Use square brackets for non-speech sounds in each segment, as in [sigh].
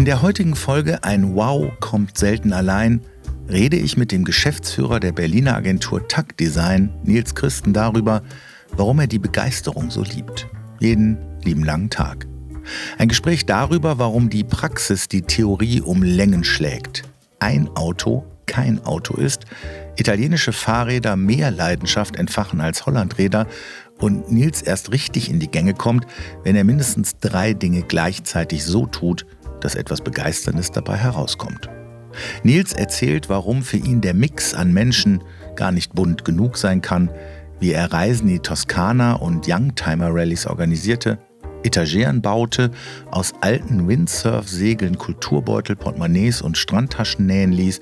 In der heutigen Folge Ein Wow kommt selten allein rede ich mit dem Geschäftsführer der Berliner Agentur Takt Design, Nils Christen, darüber, warum er die Begeisterung so liebt. Jeden lieben langen Tag. Ein Gespräch darüber, warum die Praxis die Theorie um Längen schlägt. Ein Auto kein Auto ist, italienische Fahrräder mehr Leidenschaft entfachen als Hollandräder und Nils erst richtig in die Gänge kommt, wenn er mindestens drei Dinge gleichzeitig so tut, dass etwas Begeisterndes dabei herauskommt. Nils erzählt, warum für ihn der Mix an Menschen gar nicht bunt genug sein kann, wie er Reisen in die Toskana und Youngtimer-Rallies organisierte, Etageren baute, aus alten Windsurf-Segeln Kulturbeutel, Portemonnaies und Strandtaschen nähen ließ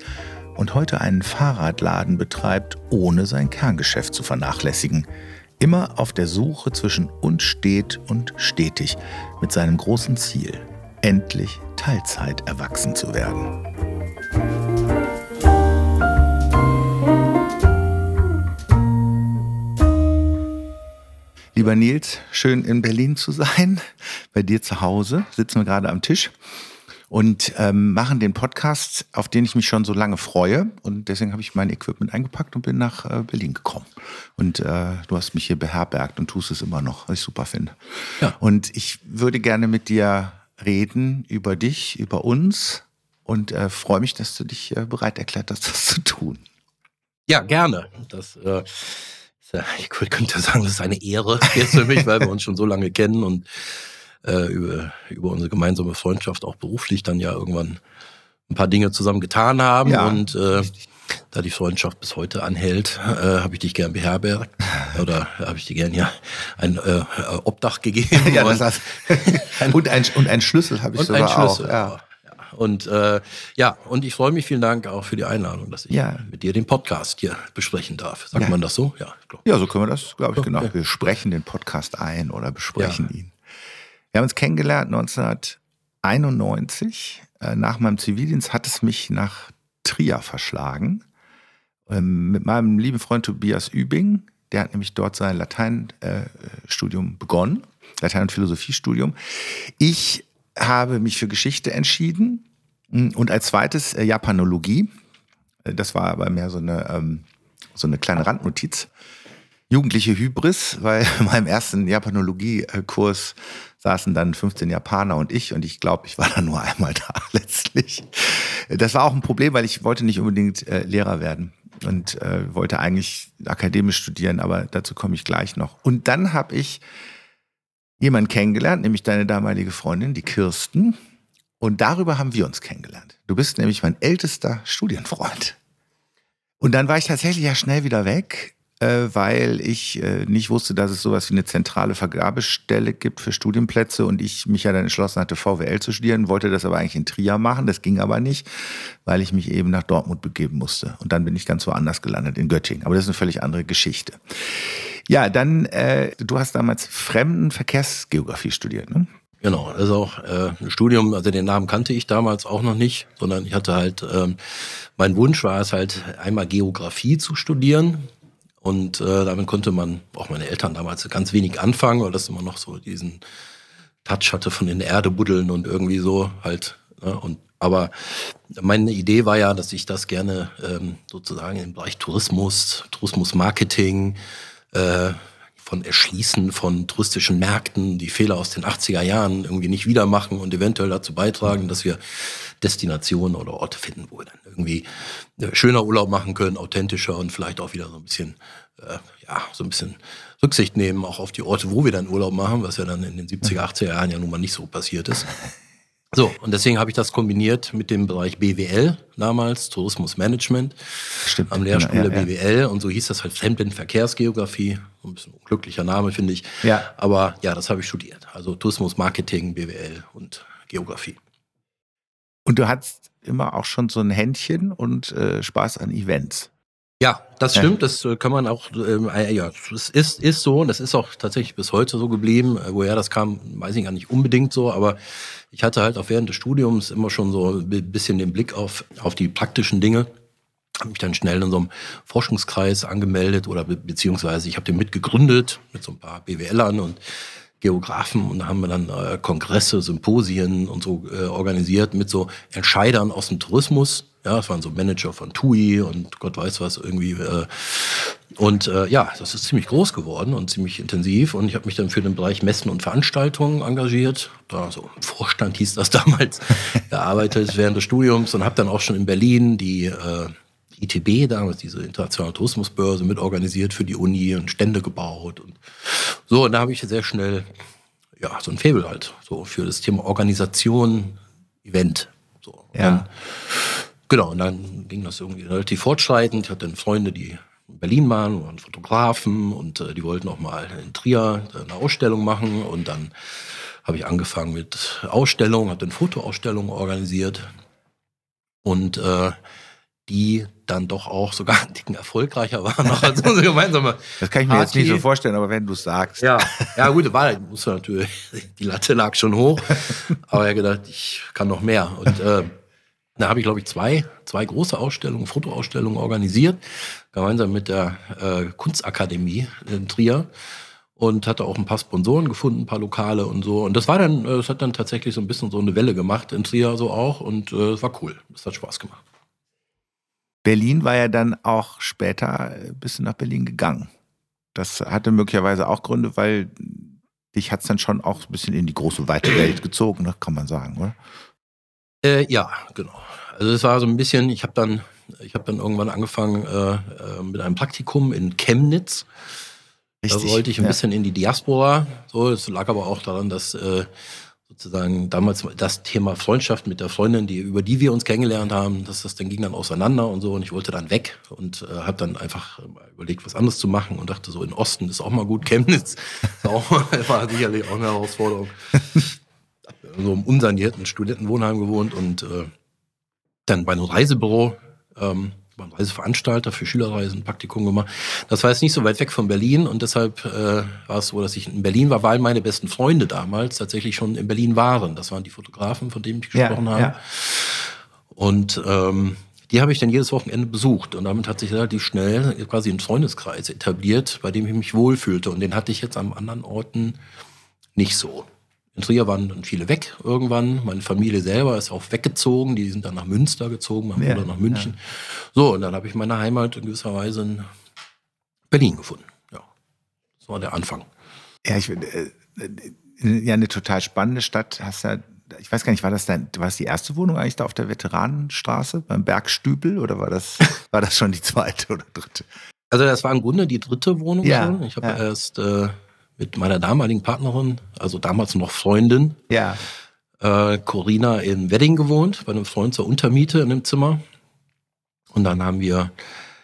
und heute einen Fahrradladen betreibt, ohne sein Kerngeschäft zu vernachlässigen. Immer auf der Suche zwischen unstet und stetig mit seinem großen Ziel, endlich Teilzeit erwachsen zu werden. Lieber Nils, schön in Berlin zu sein, bei dir zu Hause, sitzen wir gerade am Tisch und ähm, machen den Podcast, auf den ich mich schon so lange freue. Und deswegen habe ich mein Equipment eingepackt und bin nach äh, Berlin gekommen. Und äh, du hast mich hier beherbergt und tust es immer noch, was ich super finde. Ja. Und ich würde gerne mit dir reden über dich, über uns und äh, freue mich, dass du dich äh, bereit erklärt hast, das zu tun. Ja, gerne. Das äh, ich könnte sagen, das ist eine Ehre jetzt für mich, weil wir uns schon so lange kennen und äh, über, über unsere gemeinsame Freundschaft auch beruflich dann ja irgendwann ein paar Dinge zusammen getan haben. Ja, und äh, da die Freundschaft bis heute anhält, äh, habe ich dich gern beherbergt [laughs] oder habe ich dir gern ja ein äh, Obdach gegeben. [laughs] ja, das heißt, [laughs] und, ein, und ein Schlüssel habe ich und sogar ein Schlüssel, auch. Ja. Und äh, ja, und ich freue mich, vielen Dank auch für die Einladung, dass ich ja. mit dir den Podcast hier besprechen darf. Sagt ja. man das so? Ja, ja, so können wir das, glaube ich, genau. Wir sprechen den Podcast ein oder besprechen ihn. Wir haben uns kennengelernt 1991. Äh, nach meinem Zivildienst hat es mich nach Trier verschlagen. Ähm, mit meinem lieben Freund Tobias Übing. Der hat nämlich dort sein Lateinstudium äh, begonnen. Latein- und Philosophiestudium. Ich habe mich für Geschichte entschieden hm, und als zweites äh, Japanologie. Äh, das war aber mehr so eine, ähm, so eine kleine Randnotiz. Jugendliche Hybris, [laughs] weil in meinem ersten Japanologie-Kurs saßen dann 15 Japaner und ich und ich glaube, ich war da nur einmal da [laughs] letztlich. Das war auch ein Problem, weil ich wollte nicht unbedingt äh, Lehrer werden und äh, wollte eigentlich akademisch studieren, aber dazu komme ich gleich noch. Und dann habe ich jemanden kennengelernt, nämlich deine damalige Freundin, die Kirsten. Und darüber haben wir uns kennengelernt. Du bist nämlich mein ältester Studienfreund. Und dann war ich tatsächlich ja schnell wieder weg, weil ich äh, nicht wusste, dass es sowas wie eine zentrale Vergabestelle gibt für Studienplätze und ich mich ja dann entschlossen hatte, VWL zu studieren, wollte das aber eigentlich in Trier machen. Das ging aber nicht, weil ich mich eben nach Dortmund begeben musste. Und dann bin ich ganz woanders gelandet, in Göttingen. Aber das ist eine völlig andere Geschichte. Ja, dann, äh, du hast damals Fremdenverkehrsgeografie studiert, ne? Genau, also auch äh, ein Studium, also den Namen kannte ich damals auch noch nicht, sondern ich hatte halt, ähm, mein Wunsch war es halt einmal Geografie zu studieren und äh, damit konnte man, auch meine Eltern damals ganz wenig anfangen, weil das immer noch so diesen Touch hatte von in der Erde buddeln und irgendwie so halt. Ne? Und aber meine Idee war ja, dass ich das gerne ähm, sozusagen im Bereich Tourismus, Tourismusmarketing, äh, von Erschließen von touristischen Märkten, die Fehler aus den 80er Jahren irgendwie nicht wieder machen und eventuell dazu beitragen, dass wir Destinationen oder Orte finden, wo wir dann irgendwie äh, schöner Urlaub machen können, authentischer und vielleicht auch wieder so ein bisschen, äh, ja, so ein bisschen Rücksicht nehmen, auch auf die Orte, wo wir dann Urlaub machen, was ja dann in den 70er, 80er Jahren ja nun mal nicht so passiert ist. So, und deswegen habe ich das kombiniert mit dem Bereich BWL damals, Tourismusmanagement, Stimmt, am Lehrstuhl ja, ja, der BWL und so hieß das halt Fremdenverkehrsgeografie, ein bisschen unglücklicher Name, finde ich. Ja. Aber ja, das habe ich studiert. Also Tourismus, Marketing, BWL und Geografie. Und du hattest immer auch schon so ein Händchen und äh, Spaß an Events. Ja, das stimmt, das äh, kann man auch, ähm, äh, ja, das ist, ist so und das ist auch tatsächlich bis heute so geblieben. Äh, woher das kam, weiß ich gar nicht unbedingt so, aber ich hatte halt auch während des Studiums immer schon so ein bisschen den Blick auf, auf die praktischen Dinge. Habe mich dann schnell in so einem Forschungskreis angemeldet oder be beziehungsweise ich habe den mitgegründet mit so ein paar BWLern und Geografen und da haben wir dann äh, Kongresse, Symposien und so äh, organisiert mit so Entscheidern aus dem Tourismus. Ja, das waren so Manager von TUI und Gott weiß was irgendwie. Äh, und äh, ja, das ist ziemlich groß geworden und ziemlich intensiv. Und ich habe mich dann für den Bereich Messen und Veranstaltungen engagiert. Da so im Vorstand hieß das [laughs] damals, gearbeitet während des Studiums und habe dann auch schon in Berlin die äh, ITB damals, diese internationale Tourismusbörse, mitorganisiert für die Uni und Stände gebaut und so. Und da habe ich sehr schnell ja so ein Faible halt so für das Thema Organisation, Event. So. Ja. Dann, genau. Und dann ging das irgendwie relativ fortschreitend. Ich hatte dann Freunde, die in Berlin waren, waren Fotografen und äh, die wollten auch mal in Trier eine Ausstellung machen und dann habe ich angefangen mit Ausstellungen, habe dann Fotoausstellungen organisiert und äh, die dann doch auch sogar [laughs] einen Dicken erfolgreicher waren noch als unsere gemeinsame. Das kann ich mir jetzt Party. nicht so vorstellen, aber wenn du es sagst. Ja, ja gut, war muss natürlich, die Latte lag schon hoch, [laughs] aber er hat gedacht, ich kann noch mehr. Und äh, da habe ich, glaube ich, zwei, zwei große Ausstellungen, Fotoausstellungen organisiert, gemeinsam mit der äh, Kunstakademie in Trier und hatte auch ein paar Sponsoren gefunden, ein paar Lokale und so. Und das war dann, äh, es hat dann tatsächlich so ein bisschen so eine Welle gemacht in Trier so auch und äh, es war cool. Es hat Spaß gemacht. Berlin war ja dann auch später ein bisschen nach Berlin gegangen. Das hatte möglicherweise auch Gründe, weil dich hat es dann schon auch ein bisschen in die große weite Welt gezogen, ne? kann man sagen, oder? Äh, ja, genau. Also es war so ein bisschen, ich habe dann, ich habe dann irgendwann angefangen äh, äh, mit einem Praktikum in Chemnitz. Da wollte ich ein ja. bisschen in die Diaspora. So, es lag aber auch daran, dass äh, sozusagen damals das Thema Freundschaft mit der Freundin, die über die wir uns kennengelernt haben, dass das dann ging dann auseinander und so und ich wollte dann weg und äh, habe dann einfach mal überlegt, was anderes zu machen und dachte so in Osten ist auch mal gut, Chemnitz [laughs] ist auch war sicherlich auch eine Herausforderung. So im unsanierten Studentenwohnheim gewohnt und äh, dann bei einem Reisebüro ähm, ein Reiseveranstalter für Schülerreisen, ein Praktikum gemacht. Das war jetzt nicht so weit weg von Berlin und deshalb äh, war es so, dass ich in Berlin war, weil meine besten Freunde damals tatsächlich schon in Berlin waren. Das waren die Fotografen, von denen ich Ja, gesprochen habe. ja. Und ähm, die habe ich dann jedes Wochenende besucht und damit hat sich relativ schnell quasi ein Freundeskreis etabliert, bei dem ich mich wohlfühlte. Und den hatte ich jetzt an anderen Orten nicht so. In Trier waren dann viele weg irgendwann. Meine Familie selber ist auch weggezogen. Die sind dann nach Münster gezogen, mein Ja, Bruder nach München. So, und dann habe ich meine Heimat in gewisser Weise in Berlin gefunden. Ja, das war der Anfang. Ja, ich äh, äh, ja eine total spannende Stadt. Hast ja, ich weiß gar nicht, war das dein, war das die erste Wohnung eigentlich da auf der Veteranenstraße beim Bergstübel oder war das [laughs] war das schon die zweite oder dritte? Also das war im Grunde die dritte Wohnung Ja, schon. Ich habe ja. erst äh, mit meiner damaligen Partnerin, also damals noch Freundin, Ja, äh, Corina in Wedding gewohnt, bei einem Freund zur Untermiete in dem Zimmer. Und dann haben wir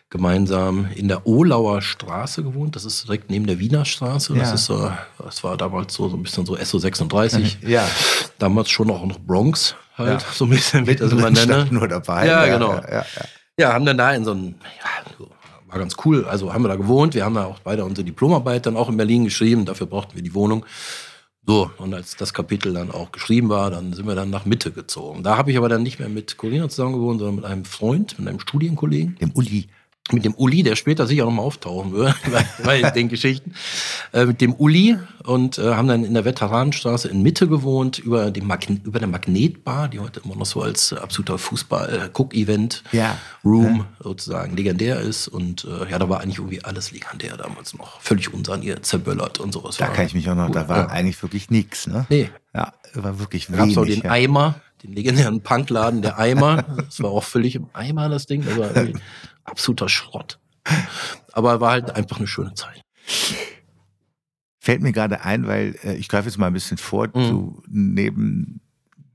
gemeinsam in der Ohlauer Straße gewohnt. Das ist direkt neben der Wiener Straße. Das Ja. ist so, das war damals so, so ein bisschen so SO36. ja. Damals schon auch noch Bronx halt, Ja. so ein bisschen, wie ich das immer nenne. nur dabei. Ja, genau. Ja, ja, haben dann da in so einem, so, war ganz cool. Also haben wir da gewohnt. Wir haben da auch beide unsere Diplomarbeit dann auch in Berlin geschrieben. Dafür brauchten wir die Wohnung. So, und als das Kapitel dann auch geschrieben war, dann sind wir dann nach Mitte gezogen. Da habe ich aber dann nicht mehr mit Corina zusammen gewohnt, sondern mit einem Freund, mit einem Studienkollegen, Dem Uli. Mit dem Uli, der später sicher nochmal auftauchen wird, [laughs] bei, bei den Geschichten, äh, mit dem Uli und äh, haben dann in der Veteranenstraße in Mitte gewohnt, über, dem Magne über der Magnetbar, die heute immer noch so als äh, absoluter Fußball-Cook-Event Ja. Room sozusagen legendär ist. Und äh, ja, da war eigentlich irgendwie alles legendär damals noch. Völlig unsaniert, zerböllert und sowas. Da kann ich mich auch noch, da war Ja. eigentlich wirklich nichts, ne? Nee, Ja, war wirklich da gab es auch wenig. den ja. Eimer, den legendären Punkladen, der Eimer. Das war auch völlig im Eimer, das Ding. Das war absoluter Schrott. Aber war halt einfach eine schöne Zeit. Fällt mir gerade ein, weil äh, ich greife jetzt mal ein bisschen vor, Mhm. du neben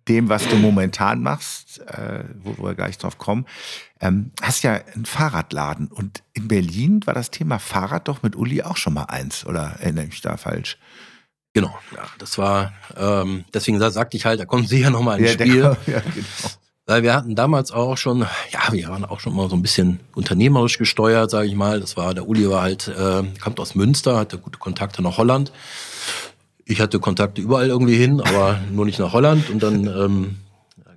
dem, was du momentan machst, äh, wo, wo wir gleich drauf kommen, ähm, hast ja einen Fahrradladen. Und in Berlin war das Thema Fahrrad doch mit Uli auch schon mal eins, oder erinnere ich mich da falsch? Genau, ja, das war, ähm, deswegen sa- sagte ich halt, da kommen Sie ja nochmal ins der- Spiel. [laughs] ja, genau. Weil wir hatten damals auch schon, ja, wir waren auch schon mal so ein bisschen unternehmerisch gesteuert, sage ich mal. Das war, der Uli war halt, äh, kommt aus Münster, hatte gute Kontakte nach Holland. Ich hatte Kontakte überall irgendwie hin, aber [laughs] nur nicht nach Holland. Und dann ähm,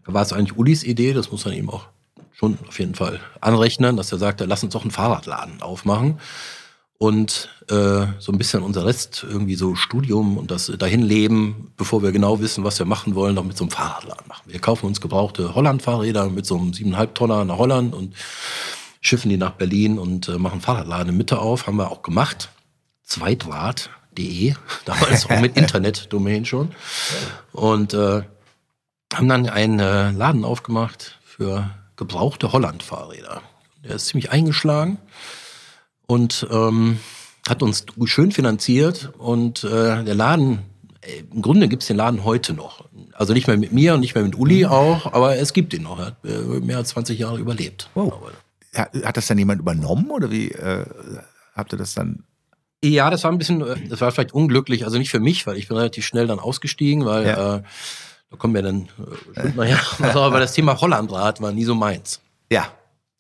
war es eigentlich Ulis Idee, das muss man ihm auch schon auf jeden Fall anrechnen, dass er sagte, lass uns doch einen Fahrradladen aufmachen. Und äh, so ein bisschen unser Rest irgendwie so Studium und das dahinleben, bevor wir genau wissen, was wir machen wollen, noch mit so einem Fahrradladen machen. Wir kaufen uns gebrauchte Holland-Fahrräder mit so einem 7,5 Tonner nach Holland und schiffen die nach Berlin und äh, machen Fahrradladen in Mitte auf. Haben wir auch gemacht. Zweitwart.de, [laughs] damals auch mit [laughs] Internet-Domain schon. Und äh, haben dann einen äh, Laden aufgemacht für gebrauchte Holland-Fahrräder. Der ist ziemlich eingeschlagen und ähm, hat uns schön finanziert und äh, der Laden, äh, im Grunde gibt's den Laden heute noch. Also nicht mehr mit mir und nicht mehr mit Uli auch, aber es gibt ihn noch. Er hat äh, mehr als 20 Jahre überlebt. Wow. Hat das dann jemand übernommen oder wie äh, habt ihr das dann? Ja, das war ein bisschen, äh, das war vielleicht unglücklich, also nicht für mich, weil ich bin relativ schnell dann ausgestiegen, weil ja. äh, da kommen wir dann äh, nachher. [laughs] aber das Thema Hollandrad war nie so meins. Ja.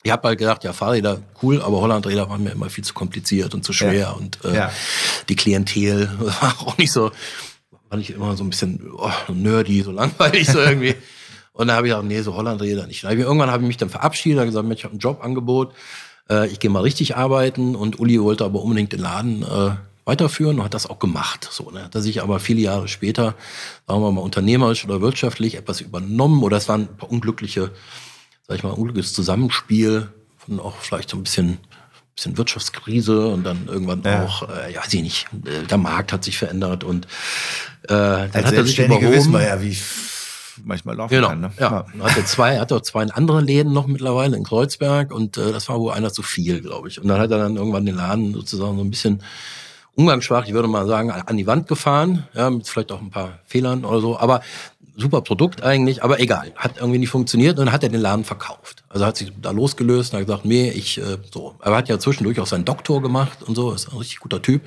Ich habe halt gedacht, ja, Fahrräder cool, aber Hollandräder waren mir immer viel zu kompliziert und zu schwer ja. und äh, ja. die Klientel [laughs] war auch nicht so, war nicht immer so ein bisschen oh, nerdy, so langweilig so irgendwie. [laughs] und da habe ich gesagt, nee, so Hollandräder nicht. Irgendwann habe ich mich dann verabschiedet, habe gesagt, ich habe ein Jobangebot, äh, ich gehe mal richtig arbeiten und Uli wollte aber unbedingt den Laden äh, weiterführen und hat das auch gemacht. So, ne? Hat er sich aber viele Jahre später, sagen wir mal, unternehmerisch oder wirtschaftlich etwas übernommen oder es waren ein paar unglückliche sag ich mal, unglückliches Zusammenspiel von auch vielleicht so ein bisschen, bisschen Wirtschaftskrise und dann irgendwann ja. auch, äh, ja, weiß ich nicht, äh, der Markt hat sich verändert und äh, dann Als hat er sich überhoben. wissen wir ja, wie manchmal laufen genau, kann. Ne? Ja, ja. hatte zwei, hatte auch zwei andere Läden noch mittlerweile in Kreuzberg und äh, das war wohl einer zu viel, glaube ich. Und dann hat er dann irgendwann den Laden sozusagen so ein bisschen umgangssprachlich, ich würde mal sagen, an die Wand gefahren, ja, mit vielleicht auch ein paar Fehlern oder so. Aber super Produkt eigentlich, aber egal, hat irgendwie nicht funktioniert und dann hat er den Laden verkauft. Also hat sich da losgelöst und hat gesagt, nee, ich äh, so. Er hat ja zwischendurch auch seinen Doktor gemacht und so, ist ein richtig guter Typ.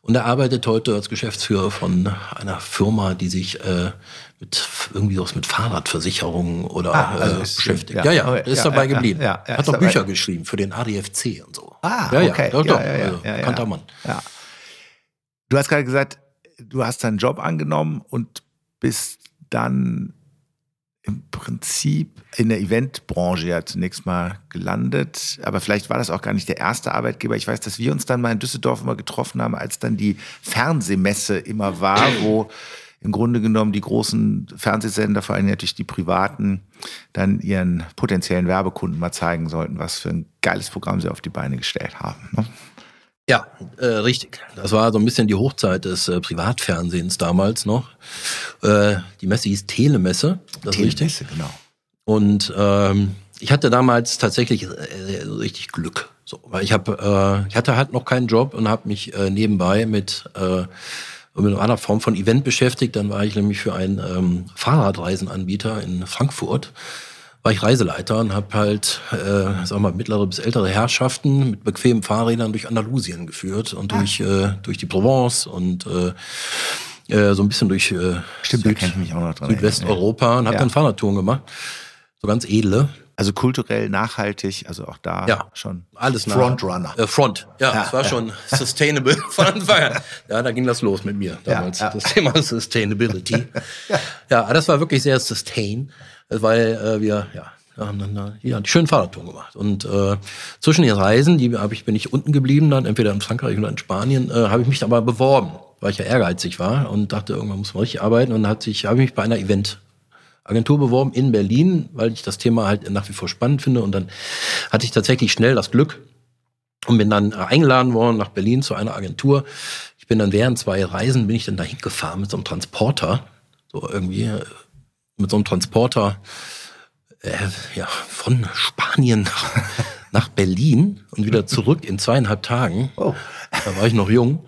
Und er arbeitet heute als Geschäftsführer von einer Firma, die sich äh, mit irgendwie was mit Fahrradversicherungen oder ah, also äh, beschäftigt. Ja, ja, ja, ist ja, dabei geblieben. Ja, ja, hat doch Bücher geschrieben für den ADFC und so. Ah, ja, okay. Ja, doch. Also, kannter Mann. Ja. Du hast gerade gesagt, du hast deinen Job angenommen und bist dann im Prinzip in der Eventbranche ja zunächst mal gelandet. Aber vielleicht war das auch gar nicht der erste Arbeitgeber. Ich weiß, dass wir uns dann mal in Düsseldorf immer getroffen haben, als dann die Fernsehmesse immer war, wo im Grunde genommen die großen Fernsehsender, vor allem natürlich die privaten, dann ihren potenziellen Werbekunden mal zeigen sollten, was für ein geiles Programm sie auf die Beine gestellt haben. Ne? Ja, äh, richtig. Das war so ein bisschen die Hochzeit des äh, Privatfernsehens damals noch. Äh, die Messe hieß Telemesse, das Telemesse, richtig? genau. Und ähm, ich hatte damals tatsächlich äh, richtig Glück. So, weil ich habe, äh, ich hatte halt noch keinen Job und habe mich äh, nebenbei mit äh, mit einer Form von Event beschäftigt. Dann war ich nämlich für einen ähm, Fahrradreisenanbieter in Frankfurt war ich Reiseleiter und habe halt, äh, sag mal, mittlere bis ältere Herrschaften mit bequemen Fahrrädern durch Andalusien geführt und ah. durch, äh, durch die Provence und äh, äh, so ein bisschen durch äh, Stimmt, Süd, da mich auch noch dran Südwesteuropa und habe ja. dann Fahrradtouren gemacht. So ganz edle. Also kulturell nachhaltig, also auch da ja, schon alles Frontrunner. Äh, Front, ja, ja, es war ja. schon sustainable [laughs] von Anfang an. Ja, da ging das los mit mir damals, ja, das Thema Sustainability. [laughs] ja. das war wirklich sehr sustain weil äh, wir ja haben dann da ja, die schönen Fahrradtouren gemacht. Und äh, zwischen den Reisen, die hab ich, bin ich unten geblieben, dann entweder in Frankreich oder in Spanien, äh, habe ich mich aber beworben, weil ich ja ehrgeizig war und dachte, irgendwann muss man richtig arbeiten. Und dann habe ich mich bei einer Eventagentur beworben in Berlin, weil ich das Thema halt nach wie vor spannend finde. Und dann hatte ich tatsächlich schnell das Glück und bin dann eingeladen worden nach Berlin zu einer Agentur. Ich bin dann während zwei Reisen bin ich dann dahin gefahren mit so einem Transporter, so irgendwie mit so einem Transporter äh, ja, von Spanien nach, nach Berlin und wieder zurück in zweieinhalb Tagen. Oh. Da war ich noch jung.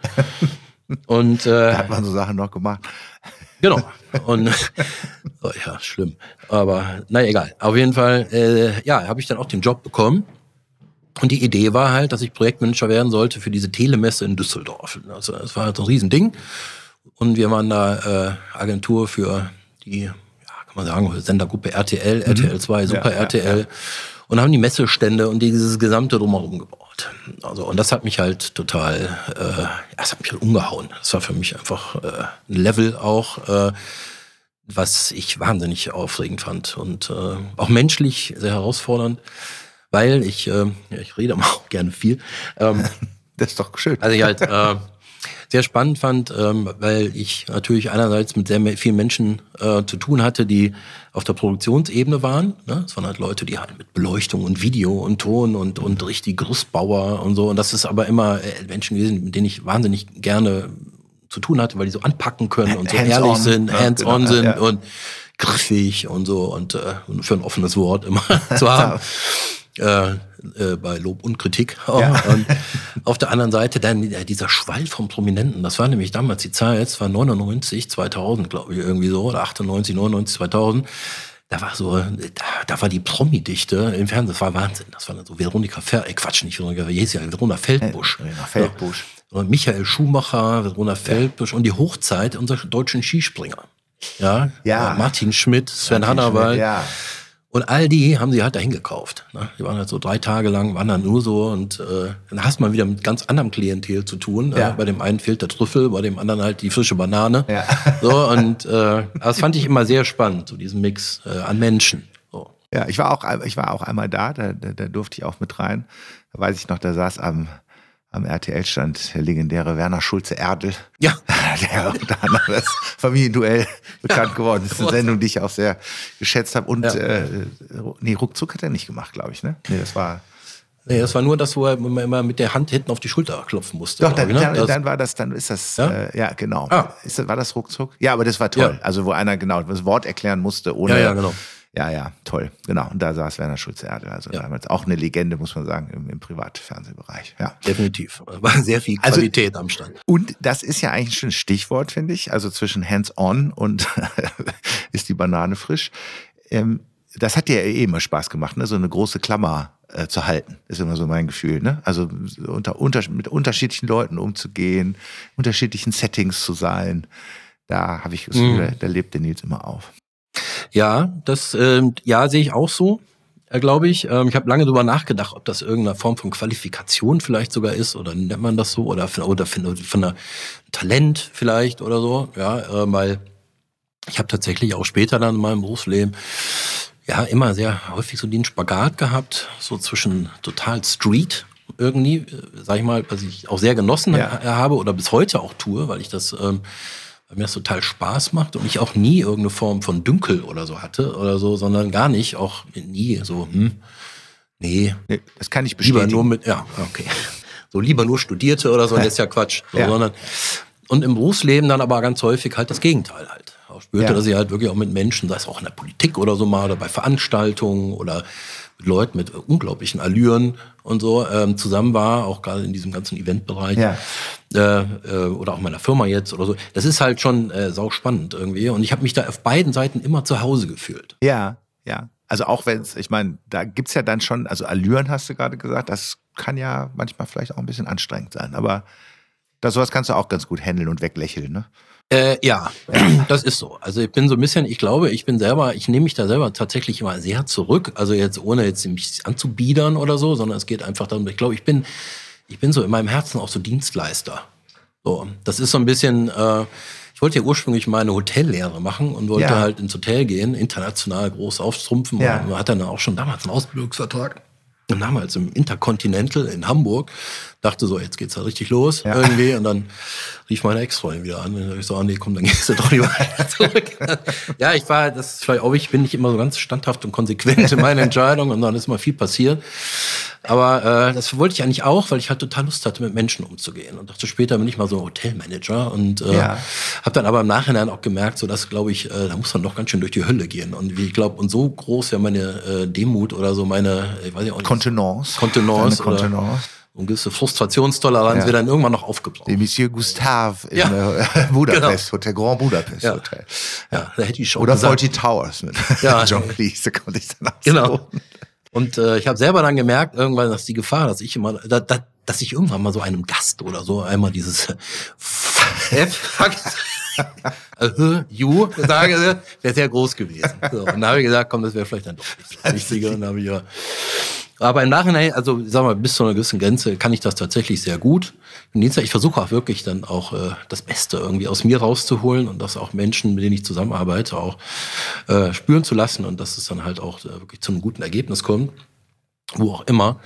Und äh, da hat man so Sachen noch gemacht. Genau. Und oh, ja, schlimm. Aber naja, egal. Auf jeden Fall, äh, ja, habe ich dann auch den Job bekommen. Und die Idee war halt, dass ich Projektmanager werden sollte für diese Telemesse in Düsseldorf. Also das war halt ein Riesending. Und wir waren da äh, Agentur für die man sagen, Sendergruppe RTL, mhm. RTL 2, Super ja, RTL. Ja. Und haben die Messestände und dieses gesamte drumherum gebaut. Also, und das hat mich halt total, äh, das hat mich halt umgehauen. Das war für mich einfach äh, ein Level auch, äh, was ich wahnsinnig aufregend fand und äh, auch menschlich sehr herausfordernd, weil ich, äh, ja, ich rede [laughs] auch gerne viel, ähm, Das ist doch schön. Also ich halt äh, sehr spannend fand, ähm, weil ich natürlich einerseits mit sehr vielen Menschen äh, zu tun hatte, die auf der Produktionsebene waren. Ne? Es waren halt Leute, die halt mit Beleuchtung und Video und Ton und, und richtig Gerüstbauer und so. Und das ist aber immer äh, Menschen gewesen, mit denen ich wahnsinnig gerne zu tun hatte, weil die so anpacken können und so hands ehrlich on, sind, ja, hands-on genau, sind ja. und griffig und so und äh, für ein offenes Wort immer [laughs] zu [laughs] haben. Äh, äh, bei Lob und Kritik. [laughs] Ja. Und auf der anderen Seite dann äh, dieser Schwall vom Prominenten. Das war nämlich damals die Zeit, es war 99, 2000, glaube ich, irgendwie so, oder 98, 99, 2000 da war so, da, da war die Promi-Dichte im Fernsehen, das war Wahnsinn. Das war dann so Veronika Fer, äh, Quatsch, nicht Veronika, wie hieß ja, Verona Feldbusch. Verona Feldbusch. Ja. Und Michael Schumacher, Verona Feldbusch und die Hochzeit unserer deutschen Skispringer. Ja, ja. Martin Schmidt, Sven Hannawald. ja. Und all die haben sie halt dahin gekauft. Ne? Die waren halt so drei Tage lang, waren dann nur so und äh, dann hast man wieder mit ganz anderem Klientel zu tun. Ja. Äh, bei dem einen fehlt der Trüffel, bei dem anderen halt die frische Banane. Ja. [laughs] So, und äh, das fand ich immer sehr spannend, so diesen Mix äh, an Menschen. So. Ja, ich war auch, ich war auch einmal da, da, da, da durfte ich auch mit rein. Da weiß ich noch, da saß am am RTL stand der legendäre Werner Schulze Erdel. Ja. [laughs] Der unter anderem das Familienduell bekannt ja. geworden ist. Eine Sendung, die ich auch sehr geschätzt habe. Und ja. äh, nee, ruckzuck hat er nicht gemacht, glaube ich, ne? Nee, das war. Nee, das war nur das, wo er immer mit der Hand hinten auf die Schulter klopfen musste. Doch, dann, ich, ne? dann, dann, war das, dann ist das, ja, äh, ja genau. Ah. Ist das, war das ruckzuck? Ja, aber das war toll. Also, wo einer genau das Wort erklären musste, ohne, ja, ja, genau. Ja, ja, toll. Genau. Und da saß Werner Schulze-Erdel. Also ja. damals auch eine Legende, muss man sagen, im, im Privatfernsehbereich. Ja. Definitiv. War sehr viel also Qualität also, am Stand. Und das ist ja eigentlich schon ein Stichwort, finde ich. Also zwischen hands-on und [laughs] ist die Banane frisch. Ähm, das hat dir ja eh immer Spaß gemacht, ne? so eine große Klammer äh, zu halten, ist immer so mein Gefühl. Ne? Also unter, unter, mit unterschiedlichen Leuten umzugehen, unterschiedlichen Settings zu sein. Da habe ich das Gefühl, mm. da lebt der Nils immer auf. Ja, das äh, ja sehe ich auch so, äh, glaube ich. Ähm, ich habe lange drüber nachgedacht, ob das irgendeine Form von Qualifikation vielleicht sogar ist oder nennt man das so oder von, oder von, von einer Talent vielleicht oder so. Ja, äh, weil ich habe tatsächlich auch später dann in meinem Berufsleben ja immer sehr häufig so den Spagat gehabt, so zwischen total Street irgendwie, äh, sag ich mal, was ich auch sehr genossen ja. habe oder bis heute auch tue, weil ich das ähm, weil mir das total Spaß macht und ich auch nie irgendeine Form von Dünkel oder so hatte oder so, sondern gar nicht, auch nie so, hm, nee. nee das kann ich bestätigen. Lieber nur mit, ja, okay. So lieber nur Studierte oder so, ja. das ist ja Quatsch. So, ja. Sondern, und im Berufsleben dann aber ganz häufig halt das Gegenteil halt. Auch spürte, ja. dass ich halt wirklich auch mit Menschen, sei es auch in der Politik oder so mal, oder bei Veranstaltungen oder mit Leuten mit unglaublichen Allüren und so ähm, zusammen war, auch gerade in diesem ganzen Eventbereich ja. äh, äh, oder auch meiner Firma jetzt oder so. Das ist halt schon äh, sau spannend irgendwie und ich habe mich da auf beiden Seiten immer zu Hause gefühlt. Ja, ja. Also auch wenn es, ich meine, da gibt's ja dann schon, also Allüren hast du gerade gesagt, das kann ja manchmal vielleicht auch ein bisschen anstrengend sein, aber das sowas kannst du auch ganz gut handeln und weglächeln, ne? Äh, ja, das ist so. Also ich bin so ein bisschen, ich glaube, ich bin selber, ich nehme mich da selber tatsächlich immer sehr zurück. Also jetzt ohne jetzt mich anzubiedern oder so, sondern es geht einfach darum, ich glaube, ich bin, ich bin so in meinem Herzen auch so Dienstleister. So, das ist so ein bisschen, äh, ich wollte ja ursprünglich mal eine Hotellehre machen und wollte ja. halt ins Hotel gehen, international groß aufstrumpfen. Ja. Und man hat dann auch schon damals einen Ausbildungsvertrag. Und damals im Intercontinental in Hamburg dachte so, jetzt geht's da richtig los ja. irgendwie. Und dann rief meine Ex-Freundin wieder an. Und ich so, ah, nee, komm, dann gehst du doch lieber [laughs] zurück. ja, ich war, das ist vielleicht auch, ich bin nicht immer so ganz standhaft und konsequent in meinen Entscheidungen und dann ist immer viel passiert. Aber äh, das wollte ich eigentlich auch, weil ich halt total Lust hatte, mit Menschen umzugehen. Und dachte, später bin ich mal so Hotelmanager und äh, ja. habe dann aber im Nachhinein auch gemerkt, so dass, glaube ich, äh, da muss man doch ganz schön durch die Hölle gehen. Und wie ich glaube, und so groß ja meine äh, Demut oder so meine, ich weiß nicht, Kontenance. Kontenance. Kontenance und gewisse Frustrationstoleranz ja. wird dann irgendwann noch aufgebraucht. Der Monsieur Gustave in ja. Äh, [laughs] Budapest, genau. Hotel Grand Budapest ja. Hotel. Ja, da hätte ich schon Oder. Fawlty Towers mit [laughs] ja. John Cleese, da konnte ich dann auch Genau. So. Und äh, ich habe selber dann gemerkt, irgendwann, dass die Gefahr, dass ich immer, da, da, dass ich irgendwann mal so einem Gast oder so einmal dieses [laughs] F uh, you sage, wäre sehr groß gewesen. So, und da habe ich gesagt, komm, das wäre vielleicht dann doch nicht das Richtige. Und dann habe ich ja aber im Nachhinein, also sag mal, bis zu einer gewissen Grenze kann ich das tatsächlich sehr gut. Ich versuche auch wirklich dann auch äh, das Beste irgendwie aus mir rauszuholen und das auch Menschen, mit denen ich zusammenarbeite, auch äh, spüren zu lassen und dass es dann halt auch äh, wirklich zu einem guten Ergebnis kommt, wo auch immer.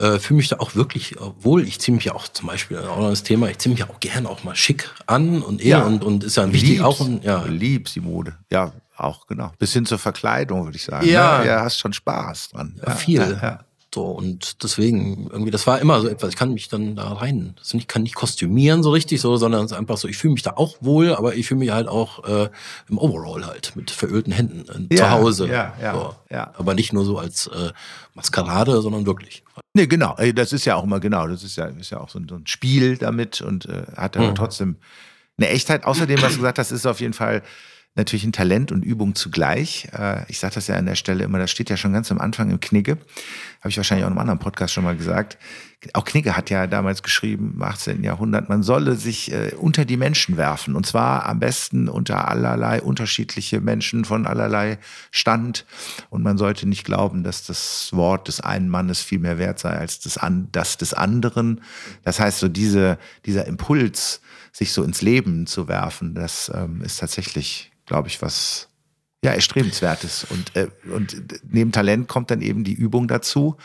äh, fühle mich da auch wirklich wohl. Ich ziehe mich ja auch zum Beispiel auch noch das Thema, ich ziehe mich ja auch gern auch mal schick an und ja. und, und ist ja wichtig Lieb's, auch. Ein, ja. Liebst die Mode. Ja, auch genau. Bis hin zur Verkleidung, würde ich sagen. Ja. Ne? Ja, hast schon Spaß dran. Ja, viel. Ja, so, und deswegen, irgendwie, das war immer so etwas, ich kann mich dann da rein, das ich kann nicht kostümieren so richtig so, sondern es ist einfach so, ich fühle mich da auch wohl, aber ich fühle mich halt auch äh, im Overall halt, mit verölten Händen äh, Ja, zu Hause. ja, ja, so. ja. Aber nicht nur so als äh, Maskerade, sondern wirklich. Nee, genau. Das ist ja auch immer genau. Das ist ja, ist ja auch so ein, so ein Spiel damit und äh, hat aber Mhm. trotzdem eine Echtheit. Außerdem, was du gesagt hast, ist auf jeden Fall natürlich ein Talent und Übung zugleich. Äh, ich sage das ja an der Stelle immer, das steht ja schon ganz am Anfang im Knigge. Habe ich wahrscheinlich auch in einem anderen Podcast schon mal gesagt. Auch Knigge hat ja damals geschrieben, im 18. Jahrhundert, man solle sich äh, unter die Menschen werfen. Und zwar am besten unter allerlei unterschiedliche Menschen von allerlei Stand. Und man sollte nicht glauben, dass das Wort des einen Mannes viel mehr wert sei als das, an, das des anderen. Das heißt, so diese, dieser Impuls, sich so ins Leben zu werfen, das ähm, ist tatsächlich, glaube ich, was ja, erstrebenswertes. Und, äh, und neben Talent kommt dann eben die Übung dazu.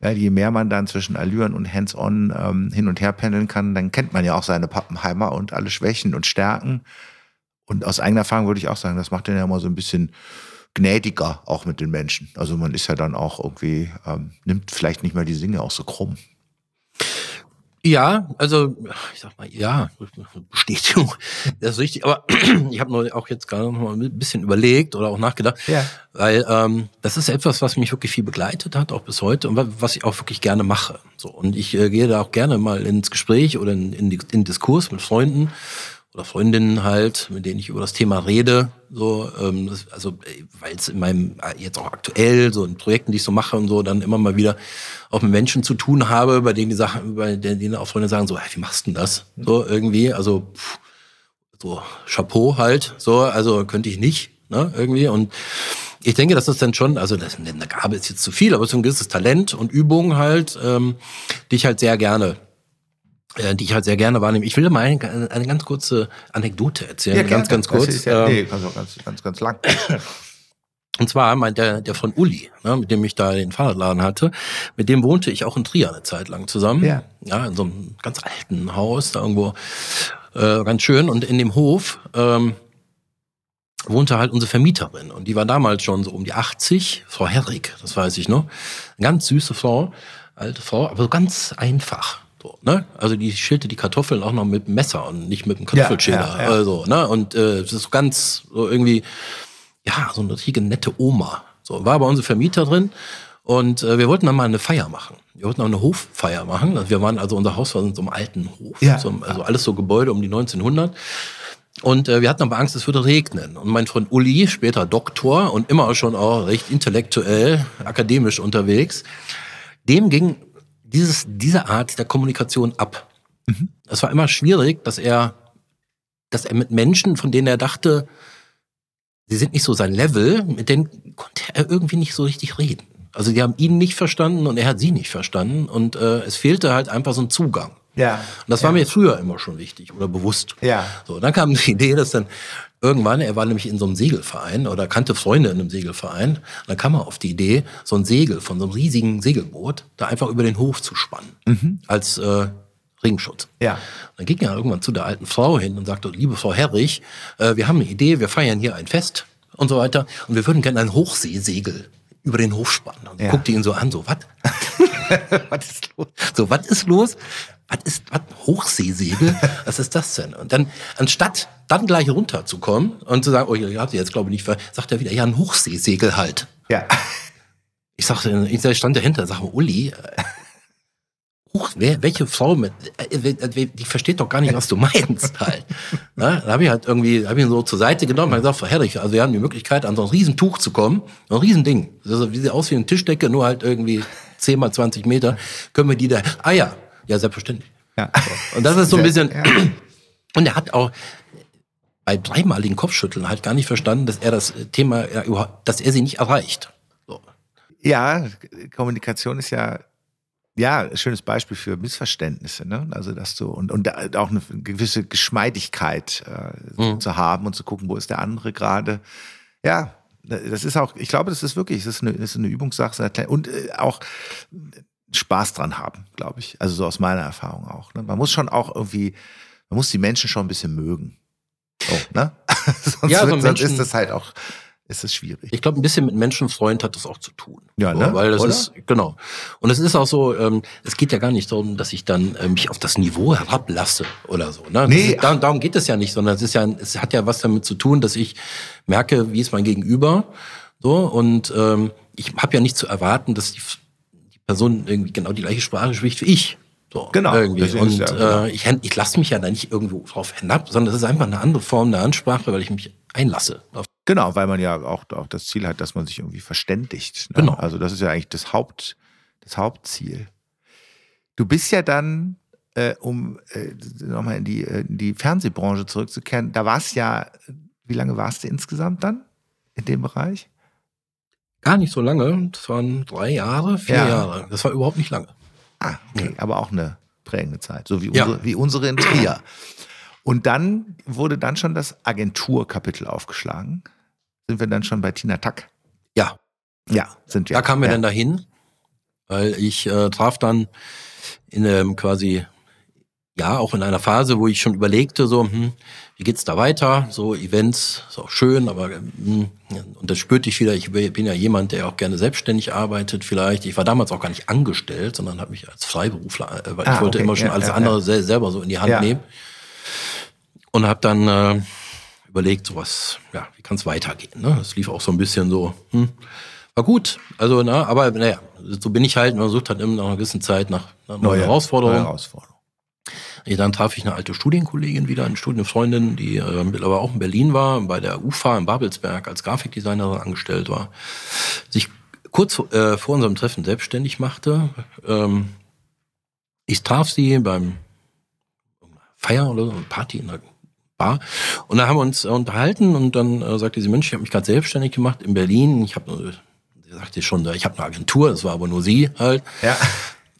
Ja, je mehr man dann zwischen Allüren und Hands-on ähm, hin und her pendeln kann, dann kennt man ja auch seine Pappenheimer und alle Schwächen und Stärken. Und aus eigener Erfahrung würde ich auch sagen, das macht den ja immer so ein bisschen gnädiger auch mit den Menschen. Also man ist ja dann auch irgendwie, ähm, nimmt vielleicht nicht mehr die Dinge auch so krumm. Ja, also ich sag mal, ja, Bestätigung, das ist richtig. Aber [clears throat] ich habe nur auch jetzt gerade noch mal ein bisschen überlegt oder auch nachgedacht, Ja. weil ähm, das ist etwas, was mich wirklich viel begleitet hat, auch bis heute und wa- was ich auch wirklich gerne mache. So und ich äh, gehe da auch gerne mal ins Gespräch oder in, in, in Diskurs mit Freunden oder Freundinnen halt, mit denen ich über das Thema rede. So, ähm, das, also weil es in meinem äh, jetzt auch aktuell so in Projekten, die ich so mache und so, dann immer mal wieder auch mit Menschen zu tun habe, bei denen die Sachen, bei denen auch Freunde sagen so, hey, wie machst du denn das? So irgendwie, also pff, so Chapeau halt, so, also könnte ich nicht, ne, irgendwie und ich denke, dass das dann schon, also das, eine Gabe ist jetzt zu viel, aber so ein gewisses Talent und Übung halt, ähm, die ich halt sehr gerne äh, die ich halt sehr gerne wahrnehme. Ich will mal eine, eine ganz kurze Anekdote erzählen, ganz, ganz Das kurz. ja, Ähm, nee, also ganz, ganz, ganz lang. [coughs] und zwar meint der, der von Uli, ne, mit dem ich da den Fahrradladen hatte, mit dem wohnte ich auch in Trier eine Zeit lang zusammen. Ja. Ja, in so einem ganz alten Haus, da irgendwo äh, ganz schön. Und in dem Hof ähm, wohnte halt unsere Vermieterin. Und die war damals schon so um die 80, Frau Herrig, das weiß ich noch. Eine ganz süße Frau, alte Frau, aber so ganz einfach. So, ne? Also die schälte die Kartoffeln auch noch mit dem Messer und nicht mit dem Kartoffelschäler. ja, ja. Also, ne? Und äh, es ist ganz so irgendwie, ja, so eine richtige nette Oma. So, war bei unsere Vermieter drin. Und äh, wir wollten dann mal eine Feier machen. Wir wollten auch eine Hoffeier machen. Also wir waren also, unser Haus war in so einem alten Hof. Ja. So, also alles so Gebäude um die 1900. Und äh, wir hatten aber Angst, es würde regnen. Und mein Freund Uli, später Doktor und immer schon auch recht intellektuell, akademisch unterwegs, dem ging dieses, diese Art der Kommunikation ab. Es war immer schwierig, dass er, dass er mit Menschen, von denen er dachte, sie sind nicht so sein Level, mit denen konnte er irgendwie nicht so richtig reden. Also die haben ihn nicht verstanden und er hat sie nicht verstanden und äh, es fehlte halt einfach so ein Zugang. Ja. Und das war mir früher immer schon wichtig oder bewusst. Ja. So, dann kam die Idee, dass dann irgendwann, er war nämlich in so einem Segelverein oder kannte Freunde in einem Segelverein, und dann kam er auf die Idee, so ein Segel von so einem riesigen Segelboot da einfach über den Hof zu spannen. Als äh, Regenschutz. Ja. Dann ging er irgendwann zu der alten Frau hin und sagte, liebe Frau Herrich, äh, wir haben eine Idee, wir feiern hier ein Fest und so weiter und wir würden gerne ein Hochseesegel über den Hof spannen. Und Ja. guckte ihn so an, so, was? [laughs] Was ist los? So, was ist los? Was ist, was? Hochseesegel? Was ist das denn? Und dann, anstatt dann gleich runterzukommen und zu sagen, oh, ihr habt sie jetzt, glaube ich, nicht, ver sagt er wieder, ja, ein Hochseesegel halt. Ja. [laughs] Ich sagte, ich stand dahinter, sag mal, Uli, äh, Hoch, wer, welche Frau mit, äh, äh, die versteht doch gar nicht, was du meinst [laughs] halt. Na, da habe ich halt irgendwie, habe ich ihn so zur Seite genommen und gesagt, Frau Herrlich, also wir haben die Möglichkeit, an so ein Riesentuch zu kommen, so ein Riesending. Das sieht aus wie eine Tischdecke, nur halt irgendwie 10 mal 20 Meter, können wir die da, ah ja, ja, selbstverständlich. Ja. Und das ist so ein bisschen, Ja. [clears throat] und er hat auch bei dreimaligen Kopfschütteln halt gar nicht verstanden, dass er das Thema, ja, überhaupt, dass er sie nicht erreicht. So. Ja, Kommunikation ist ja ja ein schönes Beispiel für Missverständnisse, ne? Also dass du und und auch eine gewisse Geschmeidigkeit äh, Mhm. zu haben und zu gucken, wo ist der andere gerade. Ja, das ist auch, ich glaube, das ist wirklich, das ist eine, das ist eine Übungssache und äh, auch Spaß dran haben, glaube ich. Also so aus meiner Erfahrung auch. Ne? Man muss schon auch irgendwie, man muss die Menschen schon ein bisschen mögen. Oh, ne? [laughs] sonst, Ja, so wird, sonst Menschen- ist das halt auch, ist es schwierig. Ich glaube, ein bisschen mit Menschenfreund hat das auch zu tun. Ja, so, ne? Weil das Oder? ist, genau. Und es ist auch so, ähm, es geht ja gar nicht darum, dass ich dann äh, mich auf das Niveau herablasse oder so. Ne? Nee. Ist, darum, darum geht es ja nicht, sondern es ist ja, es hat ja was damit zu tun, dass ich merke, wie ist mein Gegenüber. So, und ähm, ich habe ja nicht zu erwarten, dass die, die Person irgendwie genau die gleiche Sprache spricht wie ich. So, Genau, Irgendwie. Und ja, genau. äh, ich, ich lasse mich ja da nicht irgendwo drauf hinab, sondern es ist einfach eine andere Form der Ansprache, weil ich mich einlasse. Auf Genau, weil man ja auch, auch das Ziel hat, dass man sich irgendwie verständigt. Ne? Genau. Also das ist ja eigentlich das Haupt, das Hauptziel. Du bist ja dann, äh, um äh, nochmal in die, äh, in die Fernsehbranche zurückzukehren, da warst ja, wie lange warst du insgesamt dann in dem Bereich? Gar nicht so lange. Das waren drei Jahre, vier Ja. Jahre. Das war überhaupt nicht lange. Ah, okay, aber auch eine prägende Zeit, so wie Ja. unsere, wie unsere in Trier. Und dann wurde dann schon das Agenturkapitel aufgeschlagen. Sind wir dann schon bei Tina Tack? Ja, Ja, sind wir. da kamen wir ja. dann dahin, weil ich äh, traf dann in einem quasi, ja, auch in einer Phase, wo ich schon überlegte, so, hm, wie geht's da weiter? So Events, ist auch schön, aber hm, und das spürte ich wieder, ich bin ja jemand, der auch gerne selbstständig arbeitet vielleicht. Ich war damals auch gar nicht angestellt, sondern habe mich als Freiberufler, äh, weil Ah, ich wollte okay, immer schon ja, alles ja, andere ja. sel- selber so in die Hand nehmen. Und habe dann äh, überlegt, so was, ja, wie kann es weitergehen? Ne? Das lief auch so ein bisschen so, hm, war gut. Also, na, aber naja, so bin ich halt, man sucht halt immer nach einer gewissen Zeit nach, nach neuen Herausforderungen. Neue Herausforderung. Ja, Dann traf ich eine alte Studienkollegin wieder, eine Studienfreundin, die äh, mittlerweile auch in Berlin war, bei der UFA in Babelsberg als Grafikdesignerin angestellt war, sich kurz äh, vor unserem Treffen selbstständig machte. Ähm, ich traf sie beim Feier oder so, Party in der Bar und da haben wir uns äh, unterhalten und dann äh, sagte sie, Mensch, ich habe mich gerade selbstständig gemacht in Berlin. Ich habe, sie sagte schon, ich habe eine Agentur, das war aber nur sie halt. Ja.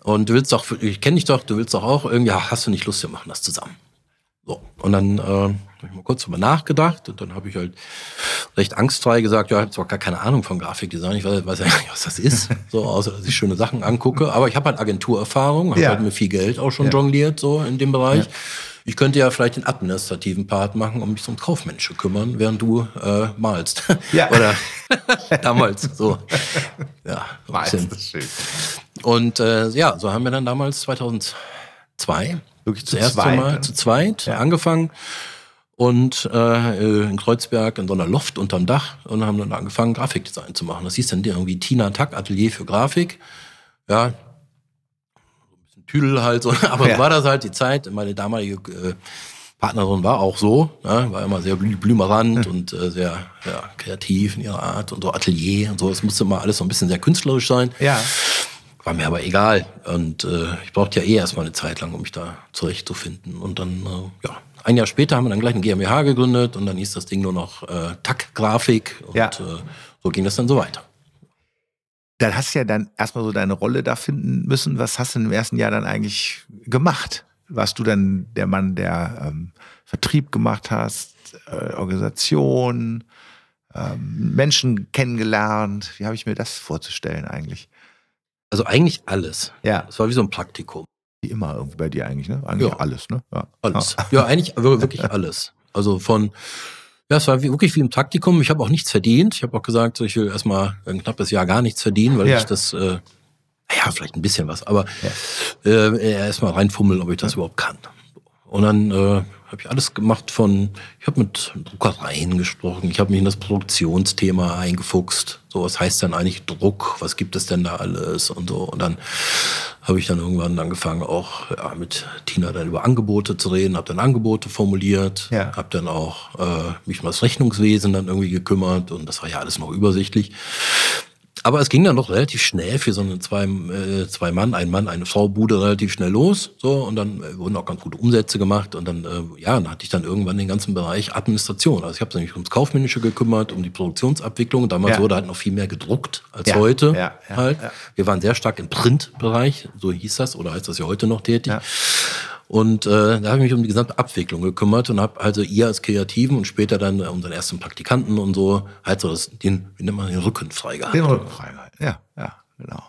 Und du willst doch, ich kenne dich doch, du willst doch auch irgendwie, ja, hast du nicht Lust, wir machen das zusammen. So. Und dann äh, habe ich mal kurz drüber nachgedacht und dann habe ich halt recht angstfrei gesagt, ja, ich habe zwar gar keine Ahnung von Grafikdesign, ich weiß, weiß ja [laughs] nicht, was das ist, so, außer dass ich schöne Sachen angucke. Aber ich habe halt Agenturerfahrung, habe Ja. halt mit viel Geld auch schon Ja. jongliert, so in dem Bereich. Ich könnte ja vielleicht den administrativen Part machen und mich um Kaufmännische kümmern, während du äh, malst. Ja. [laughs] Oder [laughs] damals so. Ja, das ist schön. Und äh, ja, so haben wir dann damals 2002 Wirklich zu zweit, Mal ne? zu zweit Ja. angefangen und äh, in Kreuzberg in so einer Loft unterm Dach und haben dann angefangen Grafikdesign zu machen. Das hieß dann irgendwie Tina Tack Atelier für Grafik. Ja, ein bisschen Tüdel halt so, [laughs] aber Ja. so war das halt die Zeit. Meine damalige äh, Partnerin war auch so, ne? war immer sehr blü blümerant und äh, sehr ja, kreativ in ihrer Art und so Atelier und so. Es musste immer alles so ein bisschen sehr künstlerisch sein. Ja. War mir aber egal. Und äh, ich brauchte ja eh erstmal eine Zeit lang, um mich da zurechtzufinden. Und dann, äh, ja, ein Jahr später haben wir dann gleich eine GmbH gegründet und dann hieß das Ding nur noch äh, TAC-Grafik. Und Ja. äh, so ging das dann so weiter. Dann hast du ja dann erstmal so deine Rolle da finden müssen. Was hast du im ersten Jahr dann eigentlich gemacht? Warst du dann der Mann, der ähm, Vertrieb gemacht hast, äh, Organisation, ähm, Menschen kennengelernt? Wie habe ich mir das vorzustellen eigentlich? Also eigentlich alles. Ja, Das war wie so ein Praktikum. wie immer irgendwie bei dir eigentlich, ne? Eigentlich Ja. alles, ne? Ja. Alles. Ja, eigentlich wir- wirklich alles. Also von, ja, es war wirklich wie ein Praktikum. Ich habe auch nichts verdient. Ich habe auch gesagt, ich will erstmal ein knappes Jahr gar nichts verdienen, weil Ja. ich das, äh, ja, vielleicht ein bisschen was, aber äh, erstmal reinfummeln, ob ich das überhaupt kann. Und dann äh, habe ich alles gemacht von, ich habe mit Druckereien gesprochen, ich habe mich in das Produktionsthema eingefuchst. So, was heißt denn eigentlich Druck? Was gibt es denn da alles und so. Und dann habe ich dann irgendwann angefangen, auch ja, mit Tina dann über Angebote zu reden, habe dann Angebote formuliert, Ja. habe dann auch äh, mich um das Rechnungswesen dann irgendwie gekümmert und das war ja alles noch übersichtlich. Aber es ging dann doch relativ schnell für so eine zwei, äh, zwei Mann, ein Mann, eine Frau Bude relativ schnell los. So, und dann äh, wurden auch ganz gute Umsätze gemacht. Und dann, äh, ja, dann hatte ich dann irgendwann den ganzen Bereich Administration. Also ich habe mich ums Kaufmännische gekümmert, um die Produktionsabwicklung. Damals Ja. wurde halt noch viel mehr gedruckt als Ja, heute. ja, halt. Wir waren sehr stark im Printbereich, so hieß das, oder heißt das ja heute noch tätig. Und äh, da habe ich mich um die gesamte Abwicklung gekümmert und habe also ihr als Kreativen und später dann äh, unseren ersten Praktikanten und so halt so das, den, wie nennt man den Rücken freigehalten. Den Rücken frei halten. Ja, ja, genau.